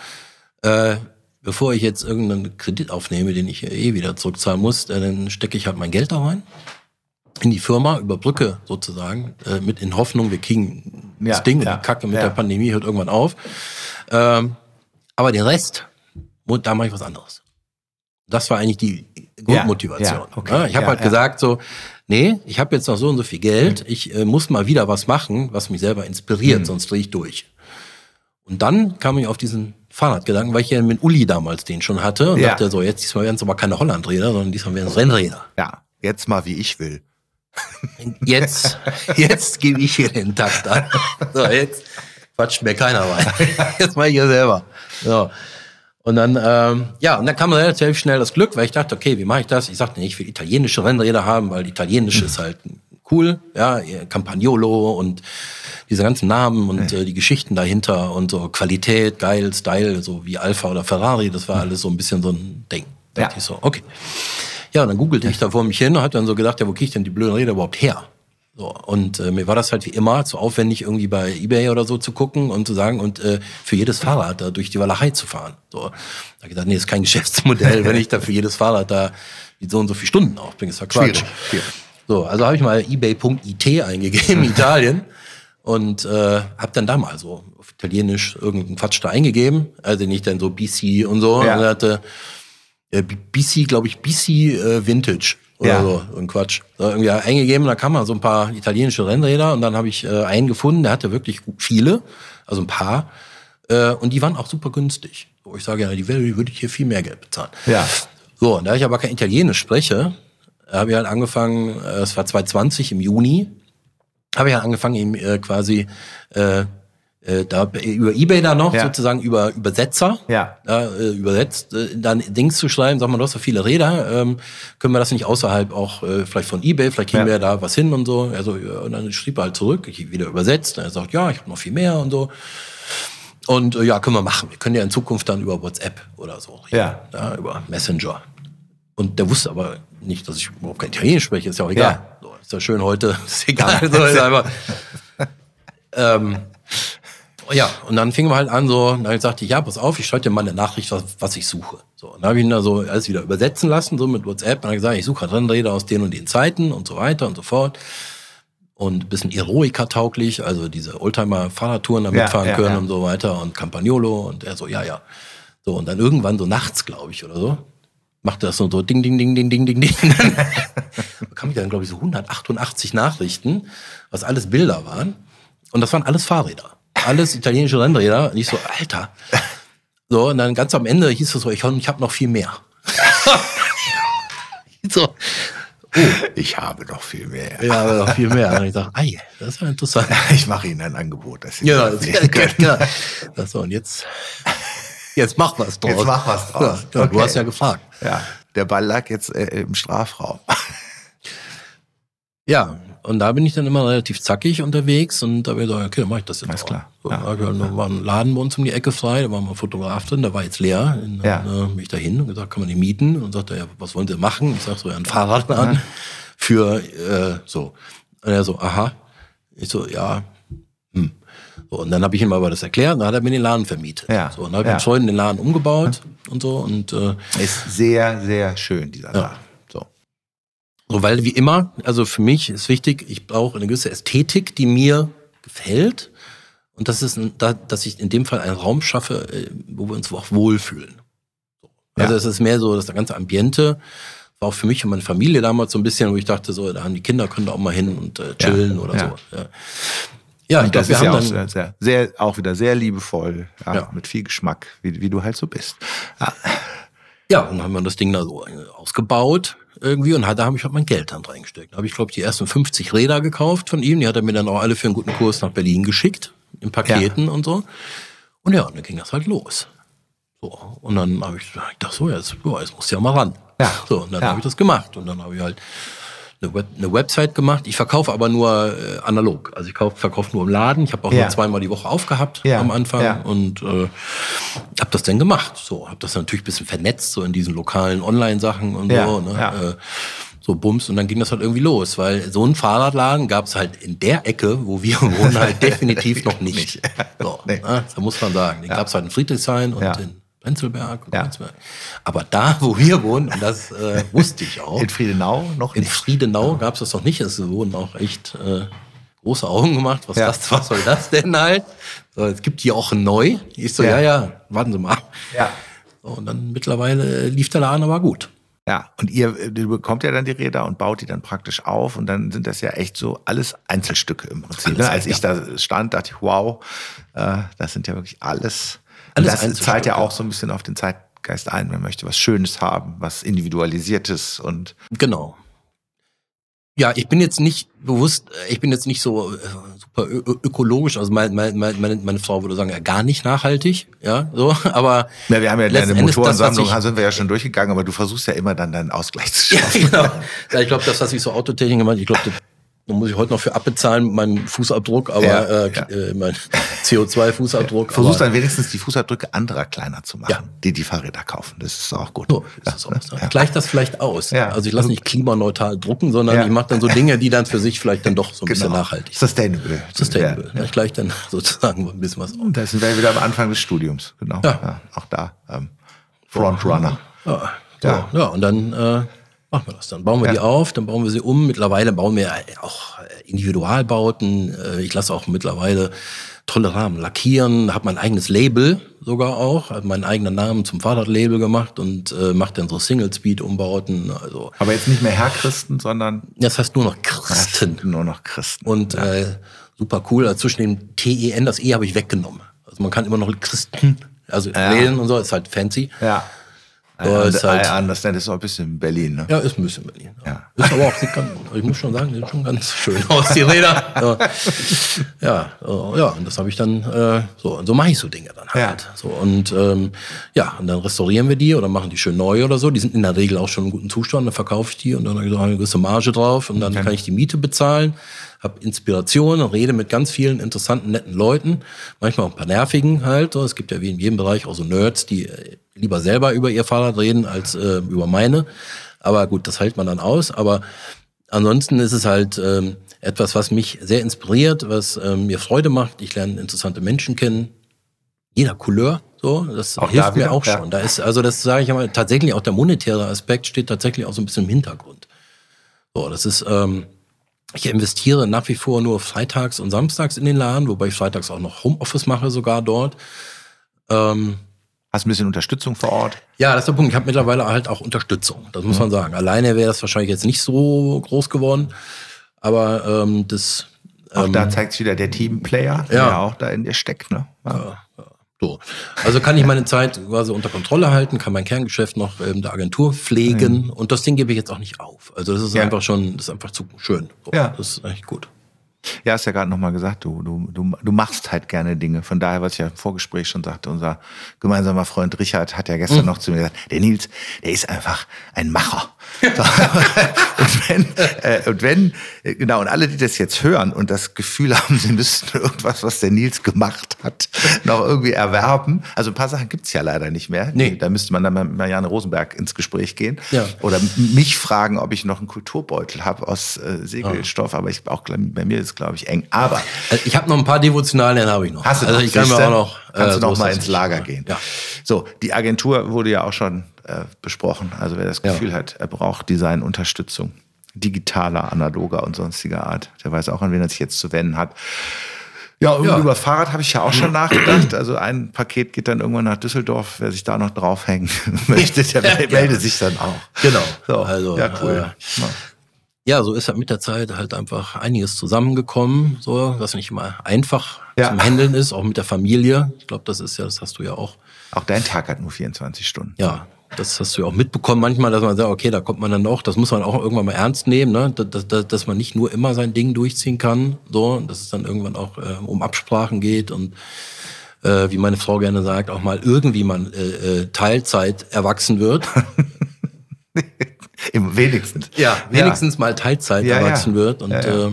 Äh, bevor ich jetzt irgendeinen Kredit aufnehme, den ich eh wieder zurückzahlen muss, äh, dann stecke ich halt mein Geld da rein in die Firma, überbrücke sozusagen, äh, mit in Hoffnung, wir kriegen Ja, das Ding und ja, die Kacke mit ja. der Pandemie hört irgendwann auf. Ähm, aber den Rest, da mache ich was anderes. Das war eigentlich die Grundmotivation. ja, okay, ich habe halt gesagt so, nee, ich habe jetzt noch so und so viel Geld, ich äh, muss mal wieder was machen, was mich selber inspiriert, Mhm. sonst drehe ich durch. Und dann kam ich auf diesen Fahrradgedanken, weil ich ja mit Uli damals den schon hatte und dachte so, jetzt diesmal werden es aber keine Hollandräder, sondern diesmal werden es Rennräder. Ja, jetzt mal wie ich will. Jetzt, jetzt gebe ich hier den Takt an. So, jetzt quatscht mir keiner rein. Jetzt mache ich hier selber. So. Und dann, ähm, ja, und dann kam relativ schnell das Glück, weil ich dachte, okay, wie mache ich das? Ich sagte, nee, ich will italienische Rennräder haben, weil italienisch ist halt cool, ja, Campagnolo und diese ganzen Namen und äh, die Geschichten dahinter und so Qualität, geil, Style, so wie Alpha oder Ferrari, das war alles so ein bisschen so ein Ding. Da Ja. dachte ich so, okay. Ja, dann googelte ich da vor mich hin und hab dann so gedacht, ja, wo krieg ich denn die blöden Räder überhaupt her? So, und äh, mir war das halt wie immer zu aufwendig, irgendwie bei Ebay oder so zu gucken und zu sagen und äh, für jedes Fahrrad da durch die Walachei zu fahren. So, da hab ich gedacht, nee, das ist kein [laughs] Geschäftsmodell, wenn ich da für jedes Fahrrad da so und so viele Stunden aufbringe. Ist ja Quatsch. Schwierig, schwierig. So, also habe ich mal ebay.it [laughs] eingegeben, Italien, und äh, habe dann da mal so auf Italienisch irgendeinen Quatsch da eingegeben, also nicht dann so BC und so. Ja. Und hatte äh, BC, glaube ich, BC äh, Vintage oder Ja. so, so ein Quatsch. So, irgendwie eingegeben, da kamen mal so ein paar italienische Rennräder und dann habe ich äh, einen gefunden, der hatte wirklich viele, also ein paar, äh, und die waren auch super günstig. Wo ich sage, ja, die würde würde ich hier viel mehr Geld bezahlen. Ja. So, und da ich aber kein Italienisch spreche, habe ich halt angefangen, äh, es war 2020 im Juni, habe ich halt angefangen, ihm äh, quasi äh, äh, da über Ebay da noch Ja. sozusagen über Übersetzer Ja. ja, äh, übersetzt, äh, dann Dings zu schreiben, sag mal, du hast so viele Räder, ähm, können wir das nicht außerhalb auch äh, vielleicht von Ebay, vielleicht kriegen Ja. wir da was hin und so. Also, und dann schrieb er halt zurück, ich wieder übersetzt, und er sagt, ja, ich habe noch viel mehr und so. Und äh, ja, können wir machen. Wir können ja in Zukunft dann über WhatsApp oder so reden. Ja. ja über Messenger. Und der wusste aber nicht, dass ich überhaupt kein Italienisch spreche, ist ja auch egal. Ja. So, ist ja schön heute, [laughs] ist egal. so, ist einfach, [laughs] ähm, ja, und dann fingen wir halt an, so, dann sagte ich, ja, pass auf, ich schreibe dir mal eine Nachricht, was, was ich suche. So, und dann habe ich ihn da so alles wieder übersetzen lassen, so mit WhatsApp. Dann habe ich gesagt, ich suche Rennräder aus den und den Zeiten und so weiter und so fort. Und ein bisschen Eroica-tauglich, also diese Oldtimer-Fahrradtouren da Ja, mitfahren ja, können ja. und so weiter und Campagnolo und er so, ja, ja. So, und dann irgendwann so nachts, glaube ich, oder so, machte das so, so ding, ding, ding, ding, ding, ding, ding. [laughs] da kam ich dann, glaube ich, so 188 Nachrichten, was alles Bilder waren. Und das waren alles Fahrräder. Alles italienische Rennräder. Und ich so, Alter. So, und dann ganz am Ende hieß es so, ich, ich habe noch viel mehr. [laughs] so, Ich habe noch viel mehr. ja, aber noch viel mehr. Und ich dachte, ei, das ist ja interessant. [laughs] Ich mache Ihnen ein Angebot. Dass Sie Ja, das das, können. genau. [laughs] Das so, und jetzt, jetzt mach was draus. Jetzt mach was draus. Ja, ja, Du Okay. hast ja gefragt. Ja, der Ball lag jetzt äh, im Strafraum. Ja, und da bin ich dann immer relativ zackig unterwegs und da habe ich gesagt, okay, dann mach ich das jetzt Alles auch. klar. So, Ja. da da war ein Laden bei uns um die Ecke frei, da war mal ein Fotograf drin, der war jetzt leer. Und dann Ja. äh, bin ich da hin und gesagt, kann man die mieten? Und sagte er, ja, was wollen Sie machen? Ich sag so, ja, ein Fahrradladen für äh, so. Und er so, aha. Ich so, ja, hm. So, und dann habe ich ihm aber das erklärt und dann hat er mir den Laden vermietet. Ja. So, und dann habe ich Ja. mit Freunden den Laden umgebaut und so und äh, Ist sehr, sehr schön, dieser Ja. Laden. So. Weil wie immer, also für mich ist wichtig, ich brauche eine gewisse Ästhetik, die mir gefällt. Und das ist, ein, da, dass ich in dem Fall einen Raum schaffe, äh, wo wir uns auch wohlfühlen. So. Also Ja. es ist mehr so, dass der ganze Ambiente war auch für mich und meine Familie damals so ein bisschen, wo ich dachte, so, da haben die Kinder können da auch mal hin und äh, chillen oder ja. so. Ja, ja ich glaube, wir ist ja haben auch dann, sehr, sehr, auch wieder sehr liebevoll, ja, Ja. mit viel Geschmack, wie, wie du halt so bist. Ja. Ja, und dann haben wir das Ding da so äh, ausgebaut irgendwie und da habe ich halt mein Geld dann reingesteckt. Da habe ich, glaube ich, die ersten 50 Räder gekauft von ihm. Die hat er mir dann auch alle für einen guten Kurs nach Berlin geschickt, in Paketen und so. Und ja, und dann ging das halt los. So, und dann habe ich, dachte so, jetzt, boah, jetzt muss ja mal ran. Ja. So, und dann Ja. habe ich das gemacht. Und dann habe ich halt eine, Web, eine Website gemacht. Ich verkaufe aber nur äh, analog. Also ich kauf, verkaufe nur im Laden. Ich habe auch Ja. nur zweimal die Woche aufgehabt Ja. am Anfang. Ja. Und äh, habe das dann gemacht. So, habe das natürlich ein bisschen vernetzt, so in diesen lokalen Online-Sachen und so. Ne? Äh, so Bums und dann ging das halt irgendwie los, weil so einen Fahrradladen gab es halt in der Ecke, wo wir wohnen, halt [laughs] definitiv noch nicht. So, Nee. ne? Da muss man sagen. Den gab es halt in Friedrichshain und in Prenzlberg Ja. Kreuzberg. Aber da, wo wir wohnen, und das äh, wusste ich auch, In Friedenau noch in nicht. Friedenau gab es das noch nicht. Es wurden auch echt äh, große Augen gemacht. Was, Ja. das, [laughs] was soll das denn halt? So, es gibt hier auch ein Neu. Ich so, Ja. ja, ja, warten Sie mal. Ja. So, und dann mittlerweile äh, lief der Laden aber gut. Ja, und ihr äh, du bekommt ja dann die Räder und baut die dann praktisch auf und dann sind das ja echt so alles Einzelstücke im Prinzip. Alles, Ne? Als ja. ich da stand, dachte ich, wow, äh, das sind ja wirklich alles. Alles und das zahlt ja auch so ein bisschen auf den Zeitgeist ein. Man möchte was Schönes haben, was Individualisiertes und Genau. Ja, ich bin jetzt nicht bewusst, ich bin jetzt nicht so äh, super ökologisch, also mein, mein, mein, meine, meine Frau würde sagen, ja, gar nicht nachhaltig, ja, so, [laughs] aber ja, wir haben ja deine das, Motorensammlung, ich- sind wir ja schon durchgegangen, aber du versuchst ja immer dann deinen Ausgleich zu [laughs] ja, schaffen. genau. Ja, ich glaube, das, was ich so Autotechnik gemacht, ich glaube, das- da muss ich heute noch für abbezahlen, meinen Fußabdruck, aber Ja, äh, ja. äh, mein CO2-Fußabdruck. [laughs] Versuchst aber- dann wenigstens die Fußabdrücke anderer kleiner zu machen, Ja. die die Fahrräder kaufen. Das ist auch gut. So ist es auch. Ja. Gleicht das vielleicht aus. Ja. Also ich lasse nicht klimaneutral drucken, sondern Ja. ich mache dann so Dinge, die dann für sich vielleicht dann doch so ein bisschen Genau. nachhaltig sind. Sustainable. Sustainable. Ja. Ich gleich dann [laughs] sozusagen ein bisschen was aus. Und da sind wir wieder am Anfang des Studiums, genau. Ja. auch da. Ähm, Frontrunner. Ja, so, Ja. ja. und dann äh, machen wir das. Dann bauen wir Ja. die auf, dann bauen wir sie um. Mittlerweile bauen wir auch äh, Individualbauten. Äh, Ich lasse auch mittlerweile tolle Rahmen lackieren, habe mein eigenes Label sogar auch, habe meinen eigenen Namen zum Fahrradlabel gemacht und äh, mache dann so Single-Speed-Umbauten. Also Aber jetzt nicht mehr Herr Christen, sondern das heißt nur noch Christen. nur noch Christen. Und äh, super cool. Also zwischen dem TEN, das E habe ich weggenommen. Also man kann immer noch Christen, also Ja. wählen und so, ist halt fancy. ja. I, ist halt- understand, das ist auch ein bisschen Berlin, ne? Ja, ist ein bisschen Berlin. Ja. Ist aber auch, ganz, ich muss schon sagen, sieht schon ganz schön [laughs] aus, die Räder. ja, ja, ja, und das habe ich dann, äh, so, und so mache ich so Dinge dann halt. Ja. So, und ähm, ja, und dann restaurieren wir die oder machen die schön neu oder so. Die sind in der Regel auch schon in gutem Zustand, dann verkaufe ich die und dann habe ich eine gewisse Marge drauf und dann okay. kann ich die Miete bezahlen, habe Inspiration und rede mit ganz vielen interessanten, netten Leuten, manchmal auch ein paar nervigen halt. Es gibt ja wie in jedem Bereich auch so Nerds, die äh, lieber selber über ihr Fahrrad reden als äh, über meine. Aber gut, das hält man dann aus. Aber ansonsten ist es halt ähm, etwas, was mich sehr inspiriert, was ähm, mir Freude macht. Ich lerne interessante Menschen kennen, jeder Couleur. So, das auch hilft da mir auch schon. Da ist, also das sage ich einmal, tatsächlich auch der monetäre Aspekt steht tatsächlich auch so ein bisschen im Hintergrund. So, das ist, ähm, ich investiere nach wie vor nur freitags und samstags in den Laden, wobei ich freitags auch noch Homeoffice mache, sogar dort. Ähm, Hast ein bisschen Unterstützung vor Ort? Ja, das ist der Punkt. Ich habe mittlerweile halt auch Unterstützung. Das muss mhm. man sagen. Alleine wäre das wahrscheinlich jetzt nicht so groß geworden. Aber ähm, das. Auch ähm, da zeigt sich wieder der Teamplayer, der ja. auch da in dir steckt. Ne? Ja. Ja, ja. So. Also kann ich meine Zeit quasi unter Kontrolle halten, kann mein Kerngeschäft noch ähm, der Agentur pflegen mhm. und das Ding gebe ich jetzt auch nicht auf. Also das ist einfach schon, das ist einfach zu schön. So. Ja. Das ist echt gut. Ja, hast ja gerade nochmal gesagt, du, du, du, du machst halt gerne Dinge. Von daher, was ich ja im Vorgespräch schon sagte, unser gemeinsamer Freund Richard hat ja gestern mhm. noch zu mir gesagt, der Nils, der ist einfach ein Macher. [laughs] und wenn, äh, und wenn, äh, genau, und alle, die das jetzt hören und das Gefühl haben, sie müssten irgendwas, was der Nils gemacht hat, noch irgendwie erwerben. Also ein paar Sachen gibt's ja leider nicht mehr. Nee. Da müsste man dann mit Marianne Rosenberg ins Gespräch gehen. Ja. Oder mich fragen, ob ich noch einen Kulturbeutel habe aus äh, Segelstoff. Aber ich auch bei mir ist ist, glaube ich, eng. Aber also ich habe noch ein paar Devotionalien, habe ich noch. Hast du also noch, ich kann mir auch noch kannst äh, du noch mal ins Lager gehen. Ja. So, die Agentur wurde ja auch schon äh, besprochen. Also wer das Gefühl ja. hat, er braucht Designunterstützung, digitaler, analoger und sonstiger Art, der weiß auch, an wen er sich jetzt zu wenden hat. Ja, ja. über Fahrrad habe ich ja auch schon nachgedacht. Also ein Paket geht dann irgendwann nach Düsseldorf. Wer sich da noch draufhängen [laughs] möchte, der ja, melde sich dann auch. Genau. So, also, ja, cool. Äh, ja, so ist halt mit der Zeit halt einfach einiges zusammengekommen, so, was nicht immer einfach ja. zum Handeln ist, auch mit der Familie. Ich glaube, das ist ja, das hast du ja auch. Auch dein Tag hat nur 24 Stunden. Ja, das hast du ja auch mitbekommen manchmal, dass man sagt, okay, da kommt man dann noch, das muss man auch irgendwann mal ernst nehmen, ne? dass, dass, dass man nicht nur immer sein Ding durchziehen kann, so, dass es dann irgendwann auch äh, um Absprachen geht und äh, wie meine Frau gerne sagt, auch mal irgendwie man äh, äh Teilzeit erwachsen wird. [laughs] Im wenigstens. Ja, wenigstens ja. mal Teilzeit ja, erwachsen ja. wird. Und äh,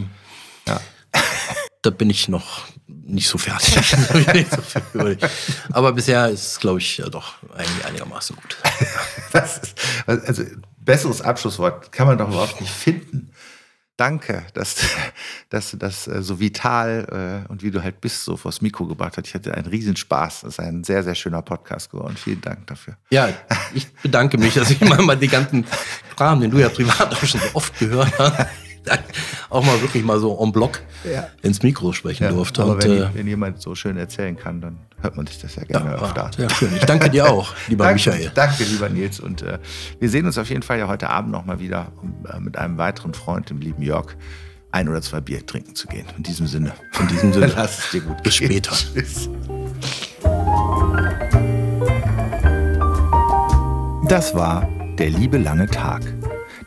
da bin ich noch nicht so fertig. [laughs] [laughs] Aber bisher ist es, glaube ich, doch eigentlich einigermaßen gut. [laughs] ist, also besseres Abschlusswort kann man doch überhaupt nicht finden. Danke, dass, dass du das äh, so vital äh, und wie du halt bist, so vors Mikro gebracht hast. Ich hatte einen Riesenspaß. Das ist ein sehr, sehr schöner Podcast geworden. Vielen Dank dafür. Ja, ich bedanke mich, dass ich mal die ganzen Kram, den du ja privat auch schon so oft gehört hast, [laughs] auch mal wirklich mal so en bloc ja. ins Mikro sprechen ja, durfte. Aber und, wenn, äh, wenn, jemand so schön erzählen kann, dann hört man sich das ja gerne ja, öfter. Sehr schön. Ich danke dir auch, [laughs] lieber danke, Michael. Danke, lieber Nils. Und äh, wir sehen uns auf jeden Fall ja heute Abend noch mal wieder, um äh, mit einem weiteren Freund, dem lieben Jörg, ein oder zwei Bier trinken zu gehen. In diesem Sinne. In diesem Sinne. [laughs] Lass es dir gut. Bis später. Tschüss. Das war der liebe lange Tag.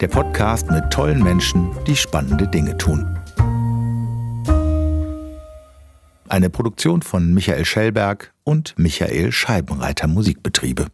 Der Podcast mit tollen Menschen, die spannende Dinge tun. Eine Produktion von Michael Schellberg und Michael Scheibenreiter Musikbetriebe.